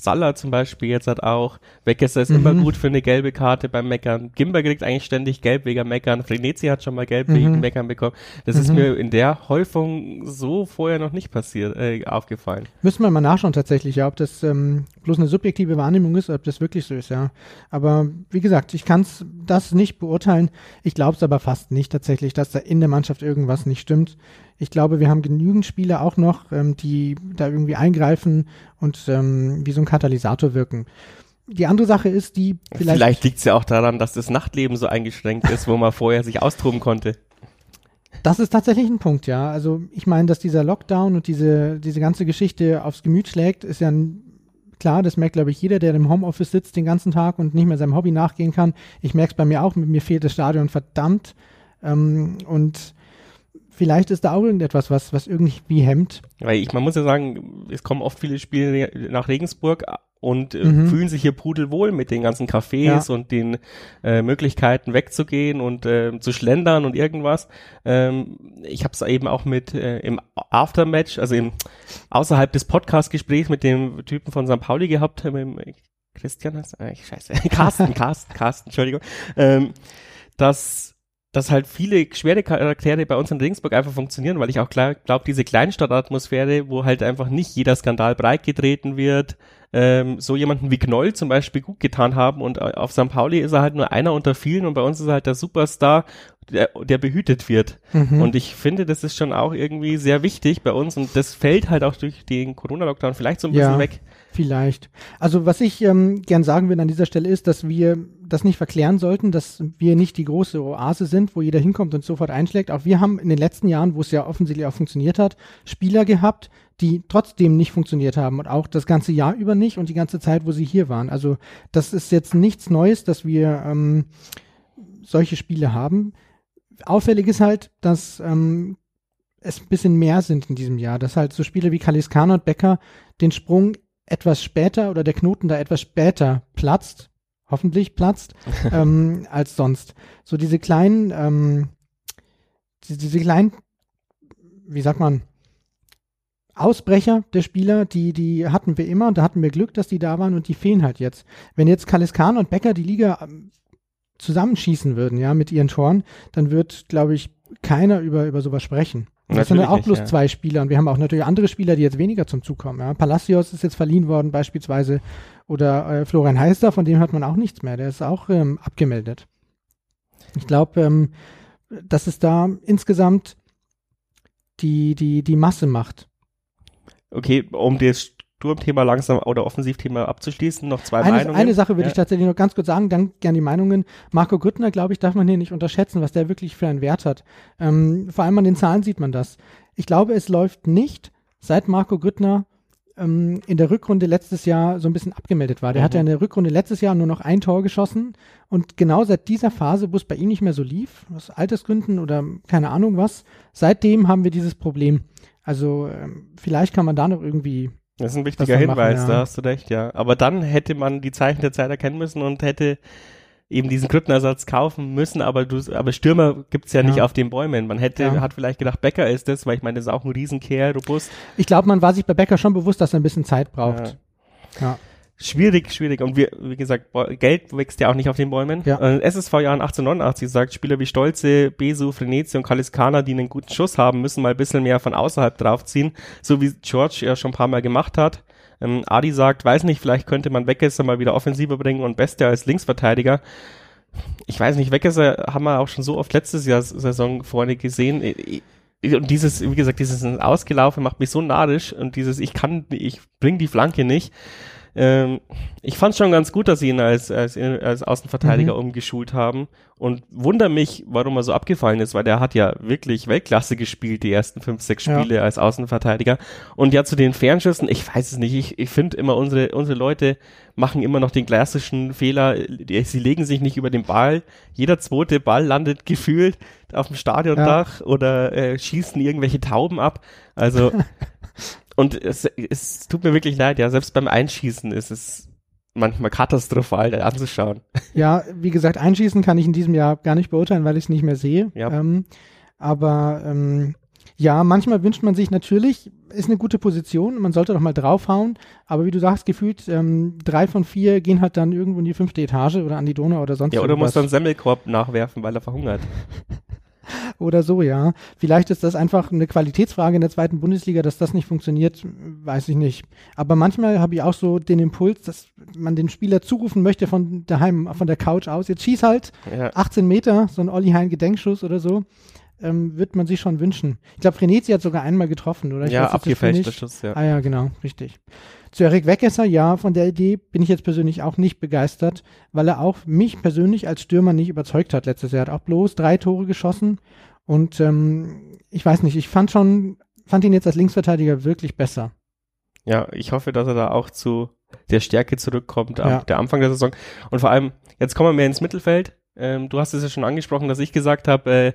Salah zum Beispiel jetzt hat auch, Weckesser ist mhm. immer gut für eine gelbe Karte beim Meckern. Gimber kriegt eigentlich ständig gelb wegen Meckern. Frenetzi hat schon mal gelb mhm. wegen Meckern bekommen. Das mhm. ist mir in der Häufung so vorher noch nicht passiert, äh, aufgefallen. Müssen wir mal nachschauen tatsächlich, ja, ob das ähm, bloß eine subjektive Wahrnehmung ist, ob das wirklich so ist, ja. Aber wie gesagt, ich kann das nicht beurteilen. Ich glaube es aber fast nicht tatsächlich, dass da in der Mannschaft irgendwas nicht stimmt. Ich glaube, wir haben genügend Spieler auch noch, ähm, die da irgendwie eingreifen und ähm, wie so ein Katalysator wirken. Die andere Sache ist, die vielleicht. Vielleicht liegt es ja auch daran, dass das Nachtleben so eingeschränkt ist, wo man vorher sich austoben konnte. Das ist tatsächlich ein Punkt, ja. Also ich meine, dass dieser Lockdown und diese, diese ganze Geschichte aufs Gemüt schlägt, ist ja ein, klar, das merkt, glaube ich, jeder, der im Homeoffice sitzt den ganzen Tag und nicht mehr seinem Hobby nachgehen kann. Ich merke es bei mir auch, mir fehlt das Stadion verdammt. Ähm, und vielleicht ist da auch irgendetwas, was, was irgendwie hemmt. Weil ich, man muss ja sagen, es kommen oft viele Spiele nach Regensburg und äh, mhm. fühlen sich hier pudelwohl mit den ganzen Cafés ja. und den äh, Möglichkeiten wegzugehen und äh, zu schlendern und irgendwas. Ähm, ich habe es eben auch mit äh, im Aftermatch, also im außerhalb des Podcast-Gesprächs mit dem Typen von St. Pauli gehabt, äh, mit Christian heißt, äh, scheiße, Carsten, Carsten, Carsten, Entschuldigung, ähm, dass dass halt viele schwere Charaktere bei uns in Regensburg einfach funktionieren, weil ich auch glaube, diese Kleinstadtatmosphäre, wo halt einfach nicht jeder Skandal breitgetreten wird, ähm, so jemanden wie Knoll zum Beispiel gut getan haben und auf St. Pauli ist er halt nur einer unter vielen und bei uns ist er halt der Superstar, der, der behütet wird. Mhm. Und ich finde, das ist schon auch irgendwie sehr wichtig bei uns und das fällt halt auch durch den Corona-Lockdown vielleicht so ein bisschen ja. weg. Vielleicht. Also was ich ähm, gern sagen will an dieser Stelle ist, dass wir das nicht verklären sollten, dass wir nicht die große Oase sind, wo jeder hinkommt und sofort einschlägt. Auch wir haben in den letzten Jahren, wo es ja offensichtlich auch funktioniert hat, Spieler gehabt, die trotzdem nicht funktioniert haben und auch das ganze Jahr über nicht und die ganze Zeit, wo sie hier waren. Also das ist jetzt nichts Neues, dass wir ähm, solche Spiele haben. Auffällig ist halt, dass ähm, es ein bisschen mehr sind in diesem Jahr, dass halt so Spiele wie Kaliskana und Becker den Sprung etwas später oder der Knoten da etwas später platzt, hoffentlich platzt, ähm, als sonst. So diese kleinen, ähm, diese, diese kleinen, wie sagt man, Ausbrecher der Spieler, die, die hatten wir immer und da hatten wir Glück, dass die da waren und die fehlen halt jetzt. Wenn jetzt Kaliskan und Becker die Liga ähm, zusammenschießen würden, ja, mit ihren Toren, dann wird, glaube ich, keiner über, über sowas sprechen. Und das sind auch bloß ja. zwei Spieler. Und wir haben auch natürlich andere Spieler, die jetzt weniger zum Zug kommen. Ja. Palacios ist jetzt verliehen worden beispielsweise. Oder äh, Florian Heister, von dem hört man auch nichts mehr. Der ist auch ähm, abgemeldet. Ich glaube, ähm, dass es da insgesamt die, die, die Masse macht. Okay, um das Sturmthema langsam oder Offensivthema abzuschließen, noch zwei eine, Meinungen. Eine Sache würde ja. ich tatsächlich noch ganz kurz sagen, dann gern die Meinungen. Marco Grüttner, glaube ich, darf man hier nicht unterschätzen, was der wirklich für einen Wert hat. Ähm, vor allem an den Zahlen sieht man das. Ich glaube, es läuft nicht, seit Marco Grüttner ähm, in der Rückrunde letztes Jahr so ein bisschen abgemeldet war. Der mhm. hat ja in der Rückrunde letztes Jahr nur noch ein Tor geschossen und genau seit dieser Phase, wo es bei ihm nicht mehr so lief, aus Altersgründen oder keine Ahnung was, seitdem haben wir dieses Problem. Also ähm, vielleicht kann man da noch irgendwie Das ist ein wichtiger machen, Hinweis, ja. da hast du recht, ja. Aber dann hätte man die Zeichen der Zeit erkennen müssen und hätte eben diesen Kryptenersatz kaufen müssen, aber du, aber Stürmer gibt's ja, Ja. nicht auf den Bäumen. Man hätte, Ja. hat vielleicht gedacht, Becker ist das, weil ich meine, das ist auch ein Riesenkerl, robust. Ich glaube, man war sich bei Becker schon bewusst, dass er ein bisschen Zeit braucht. Ja. Schwierig, schwierig. Und wir, wie gesagt, Geld wächst ja auch nicht auf den Bäumen. Ja. SSV Jahren 1889 sagt, Spieler wie Stolze, Besu, Frenetzi und Kaliskana, die einen guten Schuss haben, müssen mal ein bisschen mehr von außerhalb draufziehen, so wie George ja schon ein paar Mal gemacht hat. Ähm, Adi sagt, weiß nicht, vielleicht könnte man Weckesser mal wieder offensiver bringen und Beste als Linksverteidiger. Ich weiß nicht, Weckesser haben wir auch schon so oft letztes Jahr Saison vorne gesehen. Ich- Und dieses, wie gesagt, dieses Ausgelaufen macht mich so narrisch und dieses, ich kann, ich bring die Flanke nicht. Ähm, ich fand schon ganz gut, dass sie ihn als, als, als Außenverteidiger Mhm. umgeschult haben und wundere mich, warum er so abgefallen ist, weil der hat ja wirklich Weltklasse gespielt, die ersten fünf, sechs Ja. Spiele als Außenverteidiger. Und ja, zu den Fernschüssen, ich weiß es nicht, ich, ich finde immer, unsere, unsere Leute machen immer noch den klassischen Fehler, die, sie legen sich nicht über den Ball. Jeder zweite Ball landet gefühlt auf dem Stadiondach oder äh, schießen irgendwelche Tauben ab. Also und es, es tut mir wirklich leid, ja, selbst beim Einschießen ist es manchmal katastrophal da anzuschauen. Ja, wie gesagt, einschießen kann ich in diesem Jahr gar nicht beurteilen, weil ich es nicht mehr sehe. Ja. Ähm, aber ähm, ja, manchmal wünscht man sich natürlich, ist eine gute Position, man sollte doch mal draufhauen, aber wie du sagst, gefühlt ähm, drei von vier gehen halt dann irgendwo in die fünfte Etage oder an die Donau oder sonst Ja, oder muss dann Semmelkorb nachwerfen, weil er verhungert. Oder so, ja. Vielleicht ist das einfach eine Qualitätsfrage in der zweiten Bundesliga, dass das nicht funktioniert, weiß ich nicht. Aber manchmal habe ich auch so den Impuls, dass man den Spieler zurufen möchte von daheim, von der Couch aus. Jetzt schieß halt Ja. 18 Meter, so ein Olli Hein Gedenkschuss oder so, ähm, wird man sich schon wünschen. Ich glaube, Frenetzi hat sogar einmal getroffen, oder? Ich ja, abgefälschter. Schuss, ja. Ah ja, genau, richtig. Zu Erik Weckesser, ja, von der Idee bin ich jetzt persönlich auch nicht begeistert, weil er auch mich persönlich als Stürmer nicht überzeugt hat letztes Jahr. Er hat auch bloß drei Tore geschossen und ähm, ich weiß nicht, ich fand schon, fand ihn jetzt als Linksverteidiger wirklich besser. Ja, ich hoffe, dass er da auch zu der Stärke zurückkommt am Ja. der Anfang der Saison. Und vor allem, jetzt kommen wir mehr ins Mittelfeld. Ähm, du hast es ja schon angesprochen, dass ich gesagt habe, äh,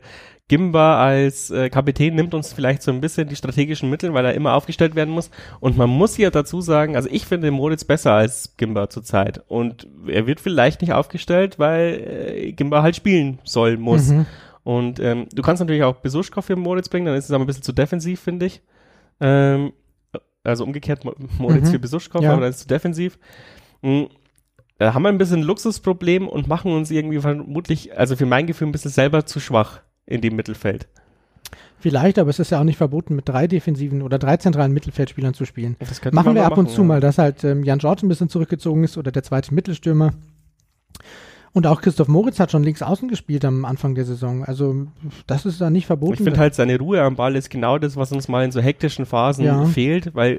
Gimba als äh, Kapitän nimmt uns vielleicht so ein bisschen die strategischen Mittel, weil er immer aufgestellt werden muss. Und man muss ja dazu sagen, also ich finde Moritz besser als Gimba zurzeit. Und er wird vielleicht nicht aufgestellt, weil äh, Gimba halt spielen soll, muss. Mhm. Und ähm, du kannst natürlich auch Besuschkow für Moritz bringen, dann ist es aber ein bisschen zu defensiv, finde ich. Ähm, also umgekehrt Mo- Moritz Mhm. für Besuschkow, Ja. aber dann ist es zu defensiv. Mhm. Da haben wir ein bisschen ein Luxusproblem und machen uns irgendwie vermutlich, also für mein Gefühl, ein bisschen selber zu schwach in dem Mittelfeld. Vielleicht, aber es ist ja auch nicht verboten, mit drei defensiven oder drei zentralen Mittelfeldspielern zu spielen. Machen wir ab und machen, zu ja. mal, dass halt ähm, Jan George ein bisschen zurückgezogen ist oder der zweite Mittelstürmer. Und auch Christoph Moritz hat schon links außen gespielt am Anfang der Saison. Also das ist da nicht verboten. Ich finde halt, seine Ruhe am Ball ist genau das, was uns mal in so hektischen Phasen Ja. fehlt, weil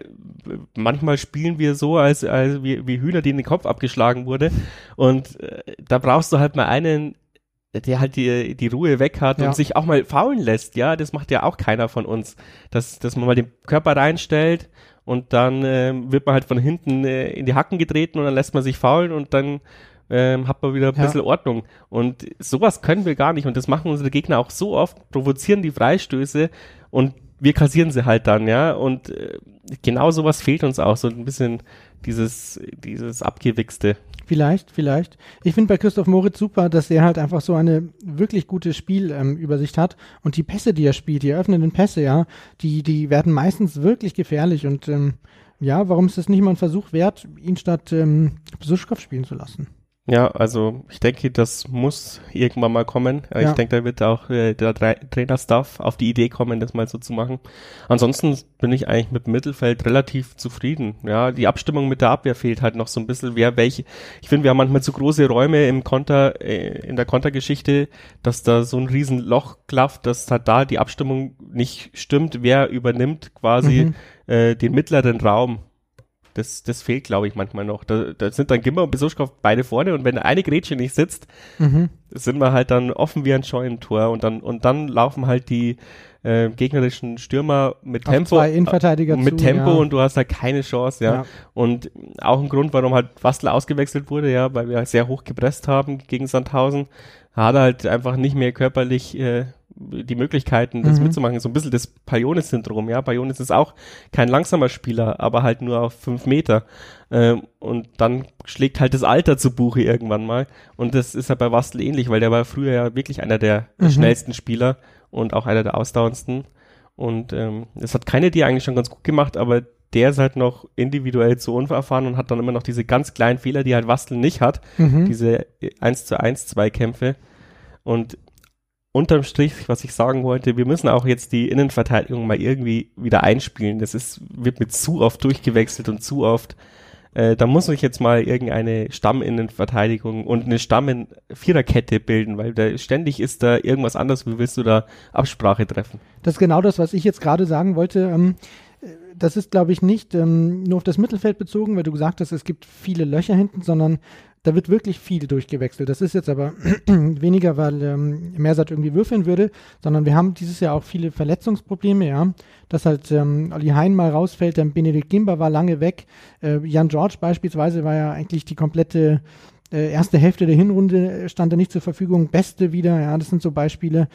äh, manchmal spielen wir so, als, als wie, wie Hühner, denen der Kopf abgeschlagen wurde. Und äh, da brauchst du halt mal einen, der halt die, die Ruhe weg hat Ja. und sich auch mal faulen lässt. Ja, das macht ja auch keiner von uns. Dass, dass man mal den Körper reinstellt und dann ähm, wird man halt von hinten äh, in die Hacken getreten und dann lässt man sich faulen und dann ähm, hat man wieder ein Ja. bisschen Ordnung. Und sowas können wir gar nicht. Und das machen unsere Gegner auch so oft, provozieren die Freistöße und wir kassieren sie halt dann, ja. Und äh, genau sowas fehlt uns auch, so ein bisschen dieses, dieses Abgewichste. Vielleicht, vielleicht. Ich finde bei Christoph Moritz super, dass er halt einfach so eine wirklich gute Spielübersicht hat und die Pässe, die er spielt, die eröffnenden Pässe, ja, die, die werden meistens wirklich gefährlich und ähm, ja, warum ist es nicht mal ein Versuch wert, ihn statt ähm, Besuschkow spielen zu lassen? Ja, also ich denke, das muss irgendwann mal kommen. Äh, Ja. Ich denke, da wird auch äh, der Tra Trainerstaff auf die Idee kommen, das mal so zu machen. Ansonsten bin ich eigentlich mit dem Mittelfeld relativ zufrieden. Ja, die Abstimmung mit der Abwehr fehlt halt noch so ein bisschen, wer welche. Ich finde, wir haben manchmal zu große Räume im Konter, äh, in der Kontergeschichte, dass da so ein riesen Loch klafft, dass halt da die Abstimmung nicht stimmt, wer übernimmt quasi Mhm. äh, den mittleren Raum. Das, das fehlt, glaube ich, manchmal noch. Da, da sind dann Gimmer und Besuschkow beide vorne und wenn eine Grätsche nicht sitzt, Mhm. sind wir halt dann offen wie ein Scheunentor und dann, und dann laufen halt die äh, gegnerischen Stürmer mit Auf Tempo. zwei Innenverteidiger mit zu, Tempo ja. und du hast halt keine Chance, ja. Ja. Und auch ein Grund, warum halt Wastel ausgewechselt wurde, ja, weil wir sehr hoch gepresst haben gegen Sandhausen, hat er halt einfach nicht mehr körperlich äh, die Möglichkeiten, das Mhm. mitzumachen. So ein bisschen das Palionis-Syndrom, ja. Palionis ist auch kein langsamer Spieler, aber halt nur auf fünf Meter. Ähm, und dann schlägt halt das Alter zu Buche irgendwann mal. Und das ist halt bei Wastel ähnlich, weil der war früher ja wirklich einer der Mhm. schnellsten Spieler und auch einer der ausdauerndsten. Und ähm, das hat keine die eigentlich schon ganz gut gemacht, aber der ist halt noch individuell zu unerfahren und hat dann immer noch diese ganz kleinen Fehler, die halt Wastel nicht hat Mhm. diese 1 zu 1 Zweikämpfe. Und unterm Strich, was ich sagen wollte, wir müssen auch jetzt die Innenverteidigung mal irgendwie wieder einspielen. Das ist, wird mit zu oft durchgewechselt und zu oft. Äh, da muss ich jetzt mal irgendeine Stamminnenverteidigung und eine Stamm-Viererkette bilden, weil da ständig ist da irgendwas anderes. Wie willst du da Absprache treffen? Das ist genau das, was ich jetzt gerade sagen wollte. Ähm, äh, das ist, glaube ich, nicht ähm, nur auf das Mittelfeld bezogen, weil du gesagt hast, es gibt viele Löcher hinten, sondern da wird wirklich viel durchgewechselt. Das ist jetzt aber weniger, weil ähm, Mersat irgendwie würfeln würde, sondern wir haben dieses Jahr auch viele Verletzungsprobleme, ja. Dass halt ähm, Olli Hein mal rausfällt, dann Benedikt Gimba war lange weg. Äh, Jan George beispielsweise war ja eigentlich die komplette äh, erste Hälfte der Hinrunde äh, stand er nicht zur Verfügung. Beste wieder, ja, das sind so Beispiele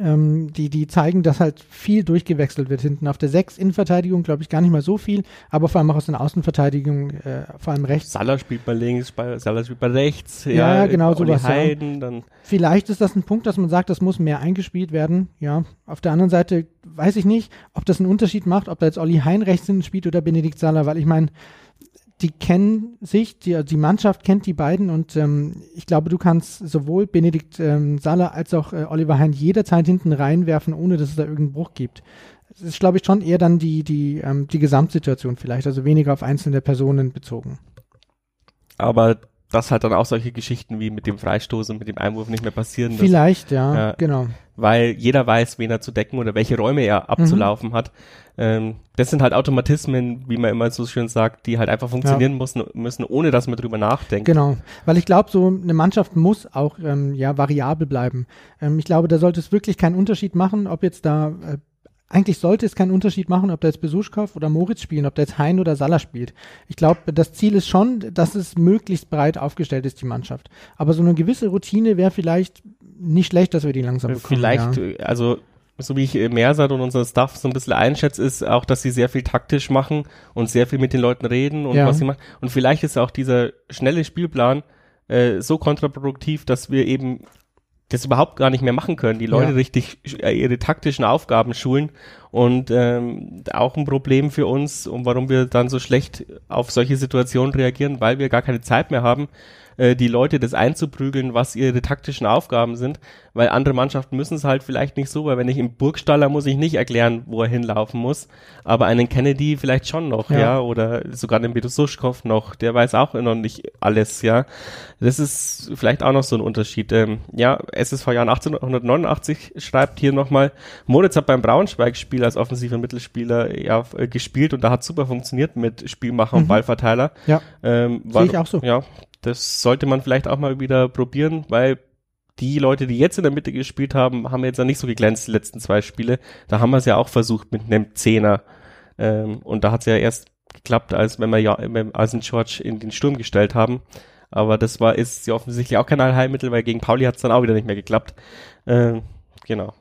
ähm, die, die zeigen, dass halt viel durchgewechselt wird hinten. Auf der 6 Innenverteidigung glaube ich gar nicht mal so viel, aber vor allem auch aus der Außenverteidigung, äh, vor allem rechts. Salah spielt mal links, Salah spielt mal rechts. Ja, genau, Olli sowas, ja. Heiden, dann Vielleicht ist das ein Punkt, dass man sagt, das muss mehr eingespielt werden. Ja, auf der anderen Seite weiß ich nicht, ob das einen Unterschied macht, ob da jetzt Olli Hein rechts hinten spielt oder Benedikt Salah, weil ich meine, die kennen sich, die, die Mannschaft kennt die beiden und ähm, ich glaube, du kannst sowohl Benedikt ähm, Salah als auch äh, Oliver Hein jederzeit hinten reinwerfen, ohne dass es da irgendeinen Bruch gibt. Es ist, glaube ich, schon eher dann die, die, ähm, die Gesamtsituation vielleicht, also weniger auf einzelne Personen bezogen. aber dass halt dann auch solche Geschichten wie mit dem Freistoß und mit dem Einwurf nicht mehr passieren. Das, Vielleicht, ja, ja. genau. weil jeder weiß, wen er zu decken oder welche Räume er abzulaufen hat. Ähm, das sind halt Automatismen, wie man immer so schön sagt, die halt einfach funktionieren müssen, müssen, ohne dass man drüber nachdenkt. Genau, weil ich glaube, so eine Mannschaft muss auch ähm, ja variabel bleiben. Ähm, ich glaube, da sollte es wirklich keinen Unterschied machen, ob jetzt da äh, eigentlich sollte es keinen Unterschied machen, ob da jetzt Besuschkow oder Moritz spielen, ob da jetzt Hein oder Salah spielt. Ich glaube, das Ziel ist schon, dass es möglichst breit aufgestellt ist, die Mannschaft. Aber so eine gewisse Routine wäre vielleicht nicht schlecht, dass wir die langsam bekommen. Vielleicht, ja. äh, also so wie ich äh, Mersat und unser Staff so ein bisschen einschätze, ist auch, dass sie sehr viel taktisch machen und sehr viel mit den Leuten reden und Ja. was sie machen. Und vielleicht ist auch dieser schnelle Spielplan äh, so kontraproduktiv, dass wir eben das überhaupt gar nicht mehr machen können, die Leute Ja. richtig äh, ihre taktischen Aufgaben schulen und ähm, auch ein Problem für uns und warum wir dann so schlecht auf solche Situationen reagieren, weil wir gar keine Zeit mehr haben, äh, die Leute das einzuprügeln, was ihre taktischen Aufgaben sind, weil andere Mannschaften müssen es halt vielleicht nicht so, weil wenn ich im Burgstaller muss ich nicht erklären, wo er hinlaufen muss, aber einen Kennedy vielleicht schon noch, ja, Ja. oder sogar den Bedususchkow noch, der weiß auch noch nicht alles, ja. Das ist vielleicht auch noch so ein Unterschied. Ähm, ja, SSV Jahren 1889 schreibt hier nochmal, Moritz hat beim Braunschweig-Spiel als offensiver Mittelspieler ja, äh, gespielt und da hat super funktioniert mit Spielmacher und Mhm. Ballverteiler. Ja. Ähm, Sehe ich auch so. Ja, das sollte man vielleicht auch mal wieder probieren, weil die Leute, die jetzt in der Mitte gespielt haben, haben jetzt ja nicht so geglänzt die letzten zwei Spiele. Da haben wir es ja auch versucht mit einem Zehner. Ähm, und da hat es ja erst geklappt, als wenn wir ja als ein George in den Sturm gestellt haben. Aber das war ist ja offensichtlich auch kein Allheilmittel, weil gegen Pauli hat es dann auch wieder nicht mehr geklappt. Ähm, genau.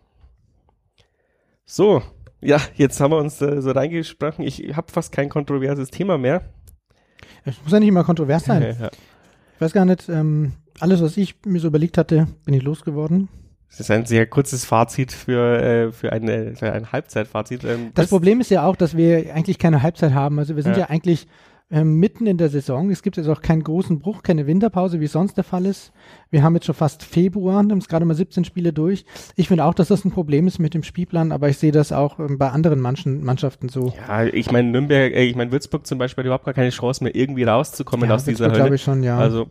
So, ja, jetzt haben wir uns äh, so reingesprochen. Ich habe fast kein kontroverses Thema mehr. Es muss ja nicht immer kontrovers sein. Ja. Ich weiß gar nicht, ähm, alles, was ich mir so überlegt hatte, bin ich losgeworden. Das ist ein sehr kurzes Fazit für, äh, für, eine, für ein Halbzeitfazit. Ähm, Das Problem ist ja auch, dass wir eigentlich keine Halbzeit haben. Also wir sind Ja. ja, eigentlich ähm, mitten in der Saison. Es gibt jetzt auch keinen großen Bruch, keine Winterpause, wie es sonst der Fall ist. Wir haben jetzt schon fast Februar, haben es gerade mal 17 Spiele durch. Ich finde auch, dass das ein Problem ist mit dem Spielplan, aber ich sehe das auch ähm, bei anderen Manchen, Mannschaften so. ja, ich meine, Nürnberg, äh, ich meine, Würzburg zum Beispiel hat überhaupt gar keine Chance mehr, irgendwie rauszukommen aus dieser glaube Hölle. ich schon, ja. Also,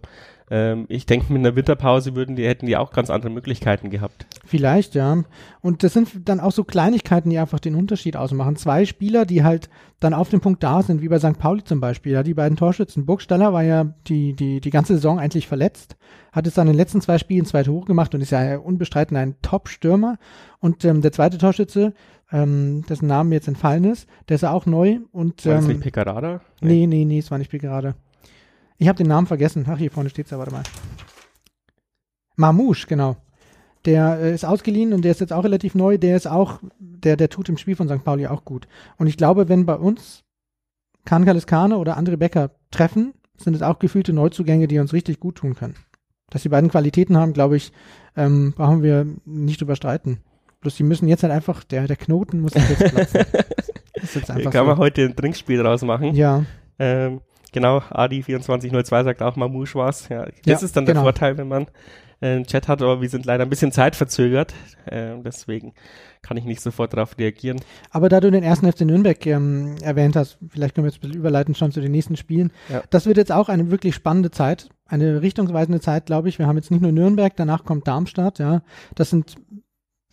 ähm, ich denke, mit einer Winterpause würden die, hätten die auch ganz andere Möglichkeiten gehabt. Vielleicht, ja. Und das sind dann auch so Kleinigkeiten, die einfach den Unterschied ausmachen. Zwei Spieler, die halt dann auf dem Punkt da sind, wie bei St. Pauli zum Beispiel. Ja, die beiden Torschützen. Burgstaller war ja die, die, die ganze Saison eigentlich verletzt, hat es dann in den letzten zwei Spielen zwei Tore gemacht und ist ja unbestritten ein Top-Stürmer. Und ähm, der zweite Torschütze, ähm, dessen Name mir jetzt entfallen ist, der ist ja auch neu und War das ähm, nicht Pekarada? nee, nee, nee, es war nicht gerade. Ich habe den Namen vergessen. Ach, hier vorne steht's ja, warte mal. Mamouche, genau. Der äh, ist ausgeliehen und der ist jetzt auch relativ neu. Der ist auch, der, der tut im Spiel von St. Pauli auch gut. Und ich glaube, wenn bei uns Kahn Kaliskane oder andere Becker treffen, sind es auch gefühlte Neuzugänge, die uns richtig gut tun können. Dass die beiden Qualitäten haben, glaube ich, ähm, brauchen wir nicht drüber streiten. Bloß die müssen jetzt halt einfach, der, der Knoten muss jetzt platzen. ist jetzt einfach Kann so. man heute ein Trinkspiel draus machen. Ja. Ähm, genau, Adi2402 sagt auch Mamouche was. Ja, das ja, ist dann genau. der Vorteil, wenn man äh, einen Chat hat, aber wir sind leider ein bisschen zeitverzögert. Äh, deswegen kann ich nicht sofort darauf reagieren. Aber da du den ersten FC Nürnberg ähm, erwähnt hast, vielleicht können wir jetzt ein bisschen überleiten schon zu den nächsten Spielen. Ja. Das wird jetzt auch eine wirklich spannende Zeit, eine richtungsweisende Zeit, glaube ich. Wir haben jetzt nicht nur Nürnberg, danach kommt Darmstadt, ja. Das sind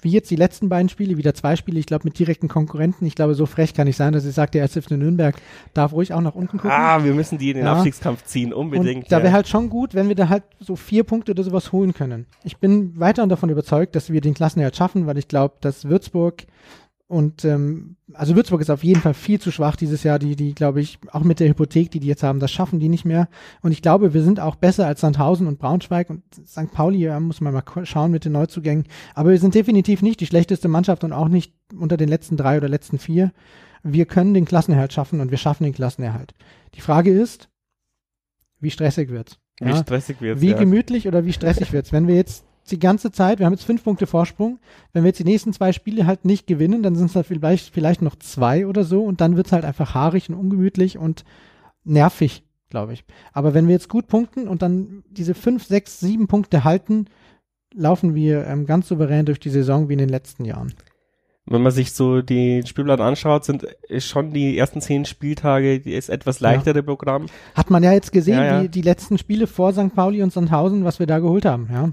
wie jetzt die letzten beiden Spiele, wieder zwei Spiele, ich glaube, mit direkten Konkurrenten. Ich glaube, so frech kann ich sein, dass ich sage, der SFC Nürnberg darf ruhig auch nach unten gucken. Ah, wir müssen die in den ja. Abstiegskampf ziehen, unbedingt. Und da wäre halt schon gut, wenn wir da halt so vier Punkte oder sowas holen können. Ich bin weiter davon überzeugt, dass wir den Klassenerhalt schaffen, weil ich glaube, dass Würzburg und ähm, also Würzburg ist auf jeden Fall viel zu schwach dieses Jahr. Die, die glaube ich, auch mit der Hypothek, die die jetzt haben, das schaffen die nicht mehr. Und ich glaube, wir sind auch besser als Sandhausen und Braunschweig und St. Pauli. Ja, muss man mal schauen mit den Neuzugängen. Aber wir sind definitiv nicht die schlechteste Mannschaft und auch nicht unter den letzten drei oder letzten vier. Wir können den Klassenerhalt schaffen und wir schaffen den Klassenerhalt. Die Frage ist, wie stressig wird's? Ja? Wie stressig wird's? Wie ja. gemütlich oder wie stressig wird's? Wenn wir jetzt die ganze Zeit, wir haben jetzt fünf Punkte Vorsprung. Wenn wir jetzt die nächsten zwei Spiele halt nicht gewinnen, dann sind es halt vielleicht, vielleicht noch zwei oder so und dann wird es halt einfach haarig und ungemütlich und nervig, glaube ich. Aber wenn wir jetzt gut punkten und dann diese fünf, sechs, sieben Punkte halten, laufen wir ähm, ganz souverän durch die Saison wie in den letzten Jahren. Wenn man sich so die Spielplan anschaut, sind schon die ersten zehn Spieltage ist etwas leichtere ja. Programm. Hat man ja jetzt gesehen, ja, ja. Die, die letzten Spiele vor St. Pauli und Sandhausen, was wir da geholt haben. Ja.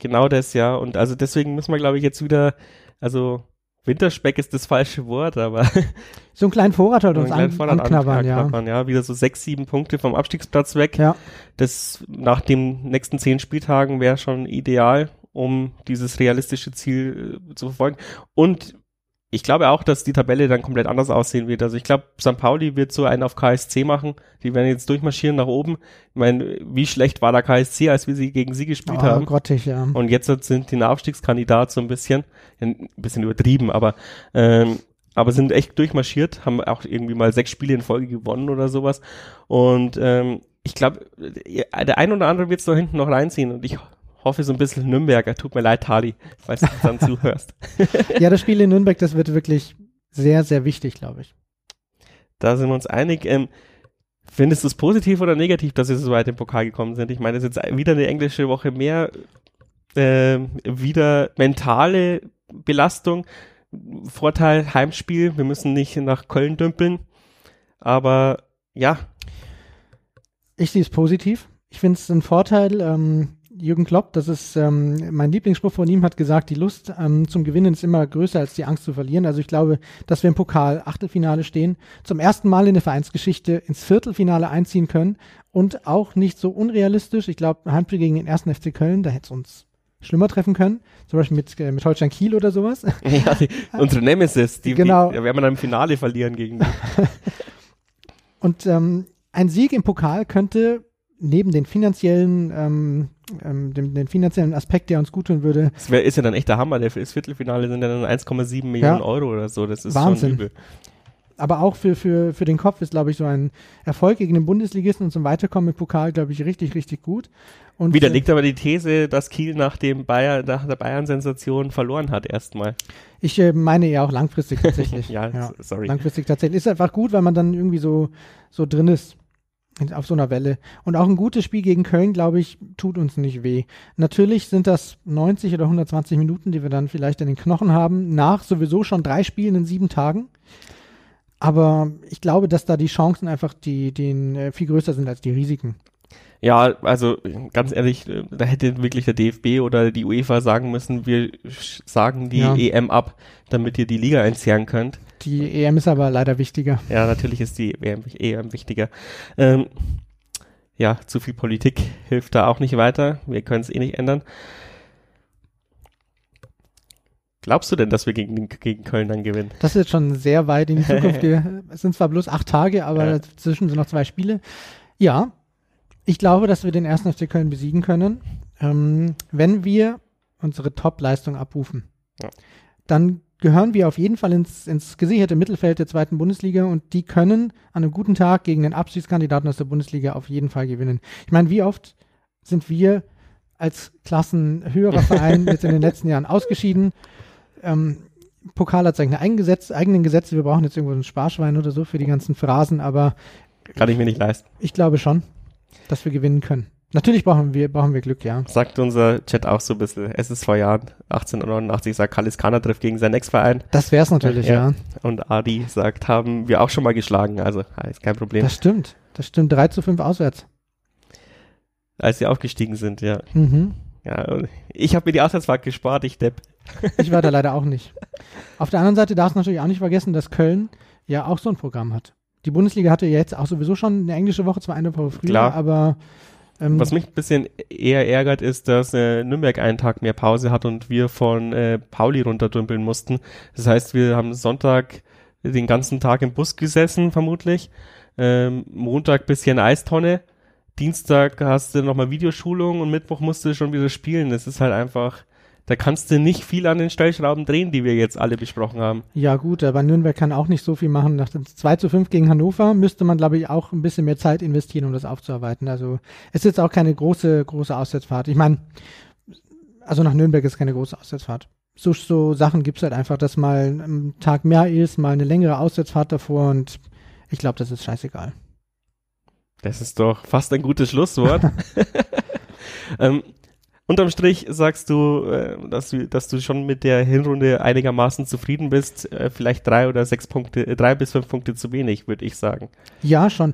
Genau das, ja. Und also deswegen müssen wir, glaube ich, jetzt wieder, also Winterspeck ist das falsche Wort, aber so einen kleinen Vorrat halt uns an, Vorrat anknabbern, anknabbern, ja. ja. Wieder so sechs, sieben Punkte vom Abstiegsplatz weg. Ja. Das nach den nächsten zehn Spieltagen wäre schon ideal, um dieses realistische Ziel äh, zu verfolgen. Und ich glaube auch, dass die Tabelle dann komplett anders aussehen wird. Also ich glaube, St. Pauli wird so einen auf KSC machen. Die werden jetzt durchmarschieren nach oben. Ich meine, wie schlecht war der KSC, als wir sie gegen sie gespielt oh, haben? Grottig, ja. Und jetzt sind die Nachstiegskandidat so ein bisschen, ein bisschen übertrieben, aber ähm, aber sind echt durchmarschiert, haben auch irgendwie mal sechs Spiele in Folge gewonnen oder sowas. Und ähm, ich glaube, der ein oder andere wird es da hinten noch reinziehen und ich hoffe so ein bisschen Nürnberger. Tut mir leid, Tali, falls du dann zuhörst. ja, das Spiel in Nürnberg, das wird wirklich sehr, sehr wichtig, glaube ich. Da sind wir uns einig. Ähm, findest du es positiv oder negativ, dass wir so weit im Pokal gekommen sind? Ich meine, es ist jetzt wieder eine englische Woche mehr, äh, wieder mentale Belastung. Vorteil Heimspiel, wir müssen nicht nach Köln dümpeln. Aber ja. Ich sehe es positiv. Ich finde es ein Vorteil. Ähm, Jürgen Klopp, das ist ähm, mein Lieblingsspruch von ihm, hat gesagt, die Lust ähm, zum Gewinnen ist immer größer als die Angst zu verlieren. Also ich glaube, dass wir im Pokal Achtelfinale stehen, zum ersten Mal in der Vereinsgeschichte ins Viertelfinale einziehen können und auch nicht so unrealistisch. Ich glaube, Heimspiel gegen den ersten FC Köln, da hätte es uns schlimmer treffen können, zum Beispiel mit, äh, mit Holstein Kiel oder sowas. Ja, die, unsere Nemesis, die, genau. die werden wir dann im Finale verlieren gegen die. und ähm, ein Sieg im Pokal könnte neben den finanziellen, ähm, ähm, dem, den finanziellen Aspekt, der uns gut tun würde. Das wär, ist ja dann echt der Hammer. Der, das Viertelfinale sind ja dann 1,7 Millionen ja, Euro oder so. Das ist Wahnsinn. schon übel. Aber auch für, für, für den Kopf ist, glaube ich, so ein Erfolg gegen den Bundesligisten und zum Weiterkommen im Pokal, glaube ich, richtig, richtig gut. Und Widerlegt äh, aber die These, dass Kiel nach dem Bayern, nach der Bayern-Sensation verloren hat erstmal. Ich äh, meine ja auch langfristig tatsächlich. ja, ja, sorry. Langfristig tatsächlich. Ist einfach gut, weil man dann irgendwie so, so drin ist auf so einer Welle. Und auch ein gutes Spiel gegen Köln, glaube ich, tut uns nicht weh. Natürlich sind das 90 oder 120 Minuten, die wir dann vielleicht in den Knochen haben, nach sowieso schon drei Spielen in sieben Tagen. Aber ich glaube, dass da die Chancen einfach die, die äh, viel größer sind als die Risiken. Ja, also ganz ehrlich, da hätte wirklich der DFB oder die UEFA sagen müssen, wir sagen die ja. EM ab, damit ihr die Liga entzerren könnt. Die EM ist aber leider wichtiger. Ja, natürlich ist die EM, EM wichtiger. Ähm, ja, zu viel Politik hilft da auch nicht weiter. Wir können es eh nicht ändern. Glaubst du denn, dass wir gegen, gegen Köln dann gewinnen? Das ist jetzt schon sehr weit in die Zukunft. es sind zwar bloß acht Tage, aber ja. dazwischen sind noch zwei Spiele. Ja, ich glaube, dass wir den ersten FC Köln besiegen können. Ähm, wenn wir unsere Top-Leistung abrufen. Ja. Dann gehören wir auf jeden Fall ins, ins gesicherte Mittelfeld der zweiten Bundesliga und die können an einem guten Tag gegen den Abstiegskandidaten aus der Bundesliga auf jeden Fall gewinnen. Ich meine, wie oft sind wir als klassenhöherer Verein jetzt in den letzten Jahren ausgeschieden? Ähm, Pokal hat seine eigenen Gesetze, eigenen Gesetze. Wir brauchen jetzt irgendwo ein Sparschwein oder so für die ganzen Phrasen, aber Kann ich mir nicht leisten. ich glaube schon, dass wir gewinnen können. Natürlich brauchen wir, brauchen wir Glück, ja. Sagt unser Chat auch so ein bisschen. Es ist vor Jahren, 1889, sagt Kalis Kana trifft gegen seinen Ex-Verein. Das wäre es natürlich, Ja. ja. Und Adi sagt, haben wir auch schon mal geschlagen. Also, ist kein Problem. Das stimmt. Das stimmt. 3 zu 5 auswärts. als sie aufgestiegen sind, ja. Mhm. ja ich habe mir die Auswärtsfahrt gespart, ich depp. Ich war da leider auch nicht. Auf der anderen Seite darfst du natürlich auch nicht vergessen, dass Köln ja auch so ein Programm hat. Die Bundesliga hatte ja jetzt auch sowieso schon eine englische Woche, zwar eine Woche früher, Klar. aber ähm, Was mich ein bisschen eher ärgert, ist, dass äh, Nürnberg einen Tag mehr Pause hat und wir von äh, Pauli runterdümpeln mussten. Das heißt, wir haben Sonntag den ganzen Tag im Bus gesessen, vermutlich. Ähm, Montag bisschen Eistonne. Dienstag hast du nochmal Videoschulung und Mittwoch musst du schon wieder spielen. Das ist halt einfach, da kannst du nicht viel an den Stellschrauben drehen, die wir jetzt alle besprochen haben. ja gut, aber Nürnberg kann auch nicht so viel machen. Nach dem 2 zu 5 gegen Hannover müsste man, glaube ich, auch ein bisschen mehr Zeit investieren, um das aufzuarbeiten. Also es ist jetzt auch keine große, große Auswärtsfahrt. Ich meine, also nach Nürnberg ist keine große Auswärtsfahrt. So, so Sachen gibt es halt einfach, dass mal ein Tag mehr ist, mal eine längere Auswärtsfahrt davor und ich glaube, das ist scheißegal. Das ist doch fast ein gutes Schlusswort. ähm, unterm Strich sagst du, äh, dass du, dass du schon mit der Hinrunde einigermaßen zufrieden bist. Äh, vielleicht drei oder sechs Punkte, äh, drei bis fünf Punkte zu wenig, würde ich sagen. Ja, schon.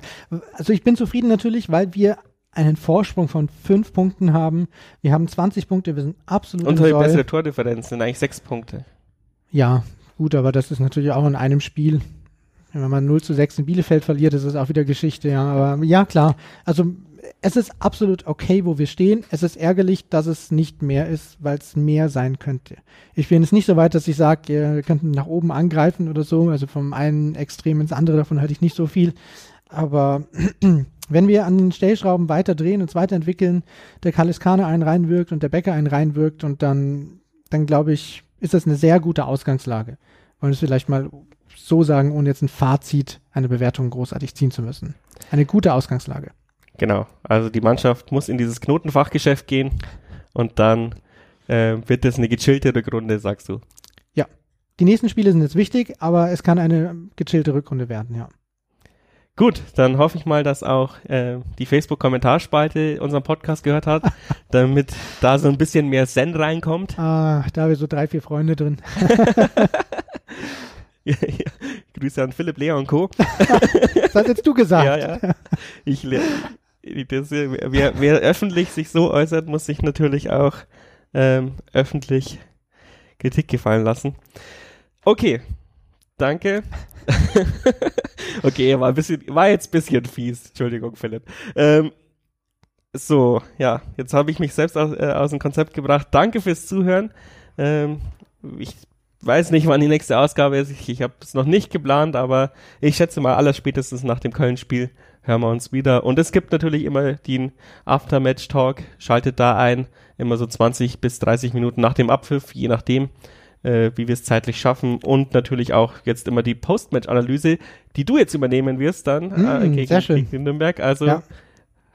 Also ich bin zufrieden natürlich, weil wir einen Vorsprung von fünf Punkten haben. Wir haben 20 Punkte, wir sind absolut Und die bessere Tordifferenz sind eigentlich sechs Punkte. Ja, gut, aber das ist natürlich auch in einem Spiel. Wenn man 0 zu 6 in Bielefeld verliert, ist es auch wieder Geschichte, ja. Aber ja, klar. Also es ist absolut okay, wo wir stehen. Es ist ärgerlich, dass es nicht mehr ist, weil es mehr sein könnte. Ich bin jetzt nicht so weit, dass ich sage, wir könnten nach oben angreifen oder so. Also vom einen Extrem ins andere, davon halte ich nicht so viel. Aber wenn wir an den Stellschrauben weiter drehen und weiterentwickeln, der Kaliskane einen reinwirkt und der Bäcker einen reinwirkt und dann, dann glaube ich, ist das eine sehr gute Ausgangslage. Wollen wir es vielleicht mal so sagen, ohne jetzt ein Fazit, eine Bewertung großartig ziehen zu müssen. Eine gute Ausgangslage. Genau. Also die Mannschaft muss in dieses Knotenfachgeschäft gehen und dann äh, wird das eine gechillte Rückrunde, sagst du. Die nächsten Spiele sind jetzt wichtig, aber es kann eine gechillte Rückrunde werden, ja. Gut, dann hoffe ich mal, dass auch äh, die Facebook-Kommentarspalte unseren Podcast gehört hat, damit da so ein bisschen mehr Zen reinkommt. Ah, da haben wir so drei, vier Freunde drin. Ja, ja. Grüße an Philipp, Lea und Co. Das hast jetzt du gesagt. Ja, ja. Ich, das, wer, wer öffentlich sich so äußert, muss sich natürlich auch ähm, öffentlich Kritik gefallen lassen. Okay, danke. okay, war, ein bisschen, war jetzt ein bisschen fies. Entschuldigung, Philipp. Ähm, so, ja, jetzt habe ich mich selbst aus, äh, aus dem Konzept gebracht. Danke fürs Zuhören. Ähm, ich weiß nicht, wann die nächste Ausgabe ist. Ich, ich habe es noch nicht geplant, aber ich schätze mal, aller spätestens nach dem Köln-Spiel hören wir uns wieder. Und es gibt natürlich immer den After-Match-Talk. Schaltet da ein. Immer so 20 bis 30 Minuten nach dem Abpfiff, je nachdem, äh, wie wir es zeitlich schaffen. Und natürlich auch jetzt immer die Post-Match-Analyse, die du jetzt übernehmen wirst dann äh, Mm, gegen, sehr schön. gegen Nürnberg. Also Ja.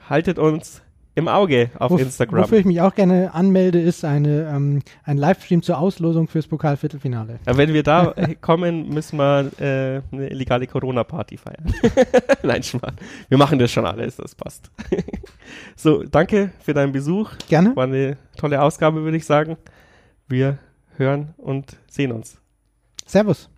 haltet uns im Auge auf Wof- Instagram. Wofür ich mich auch gerne anmelde, ist eine, ähm, ein Livestream zur Auslosung fürs Pokalviertelfinale. Ja, wenn wir da äh, kommen, müssen wir äh, eine illegale Corona-Party feiern. Nein, Schmarrn. Wir machen das schon alles, das passt. so, danke für deinen Besuch. Gerne. War eine tolle Ausgabe, würde ich sagen. Wir hören und sehen uns. Servus.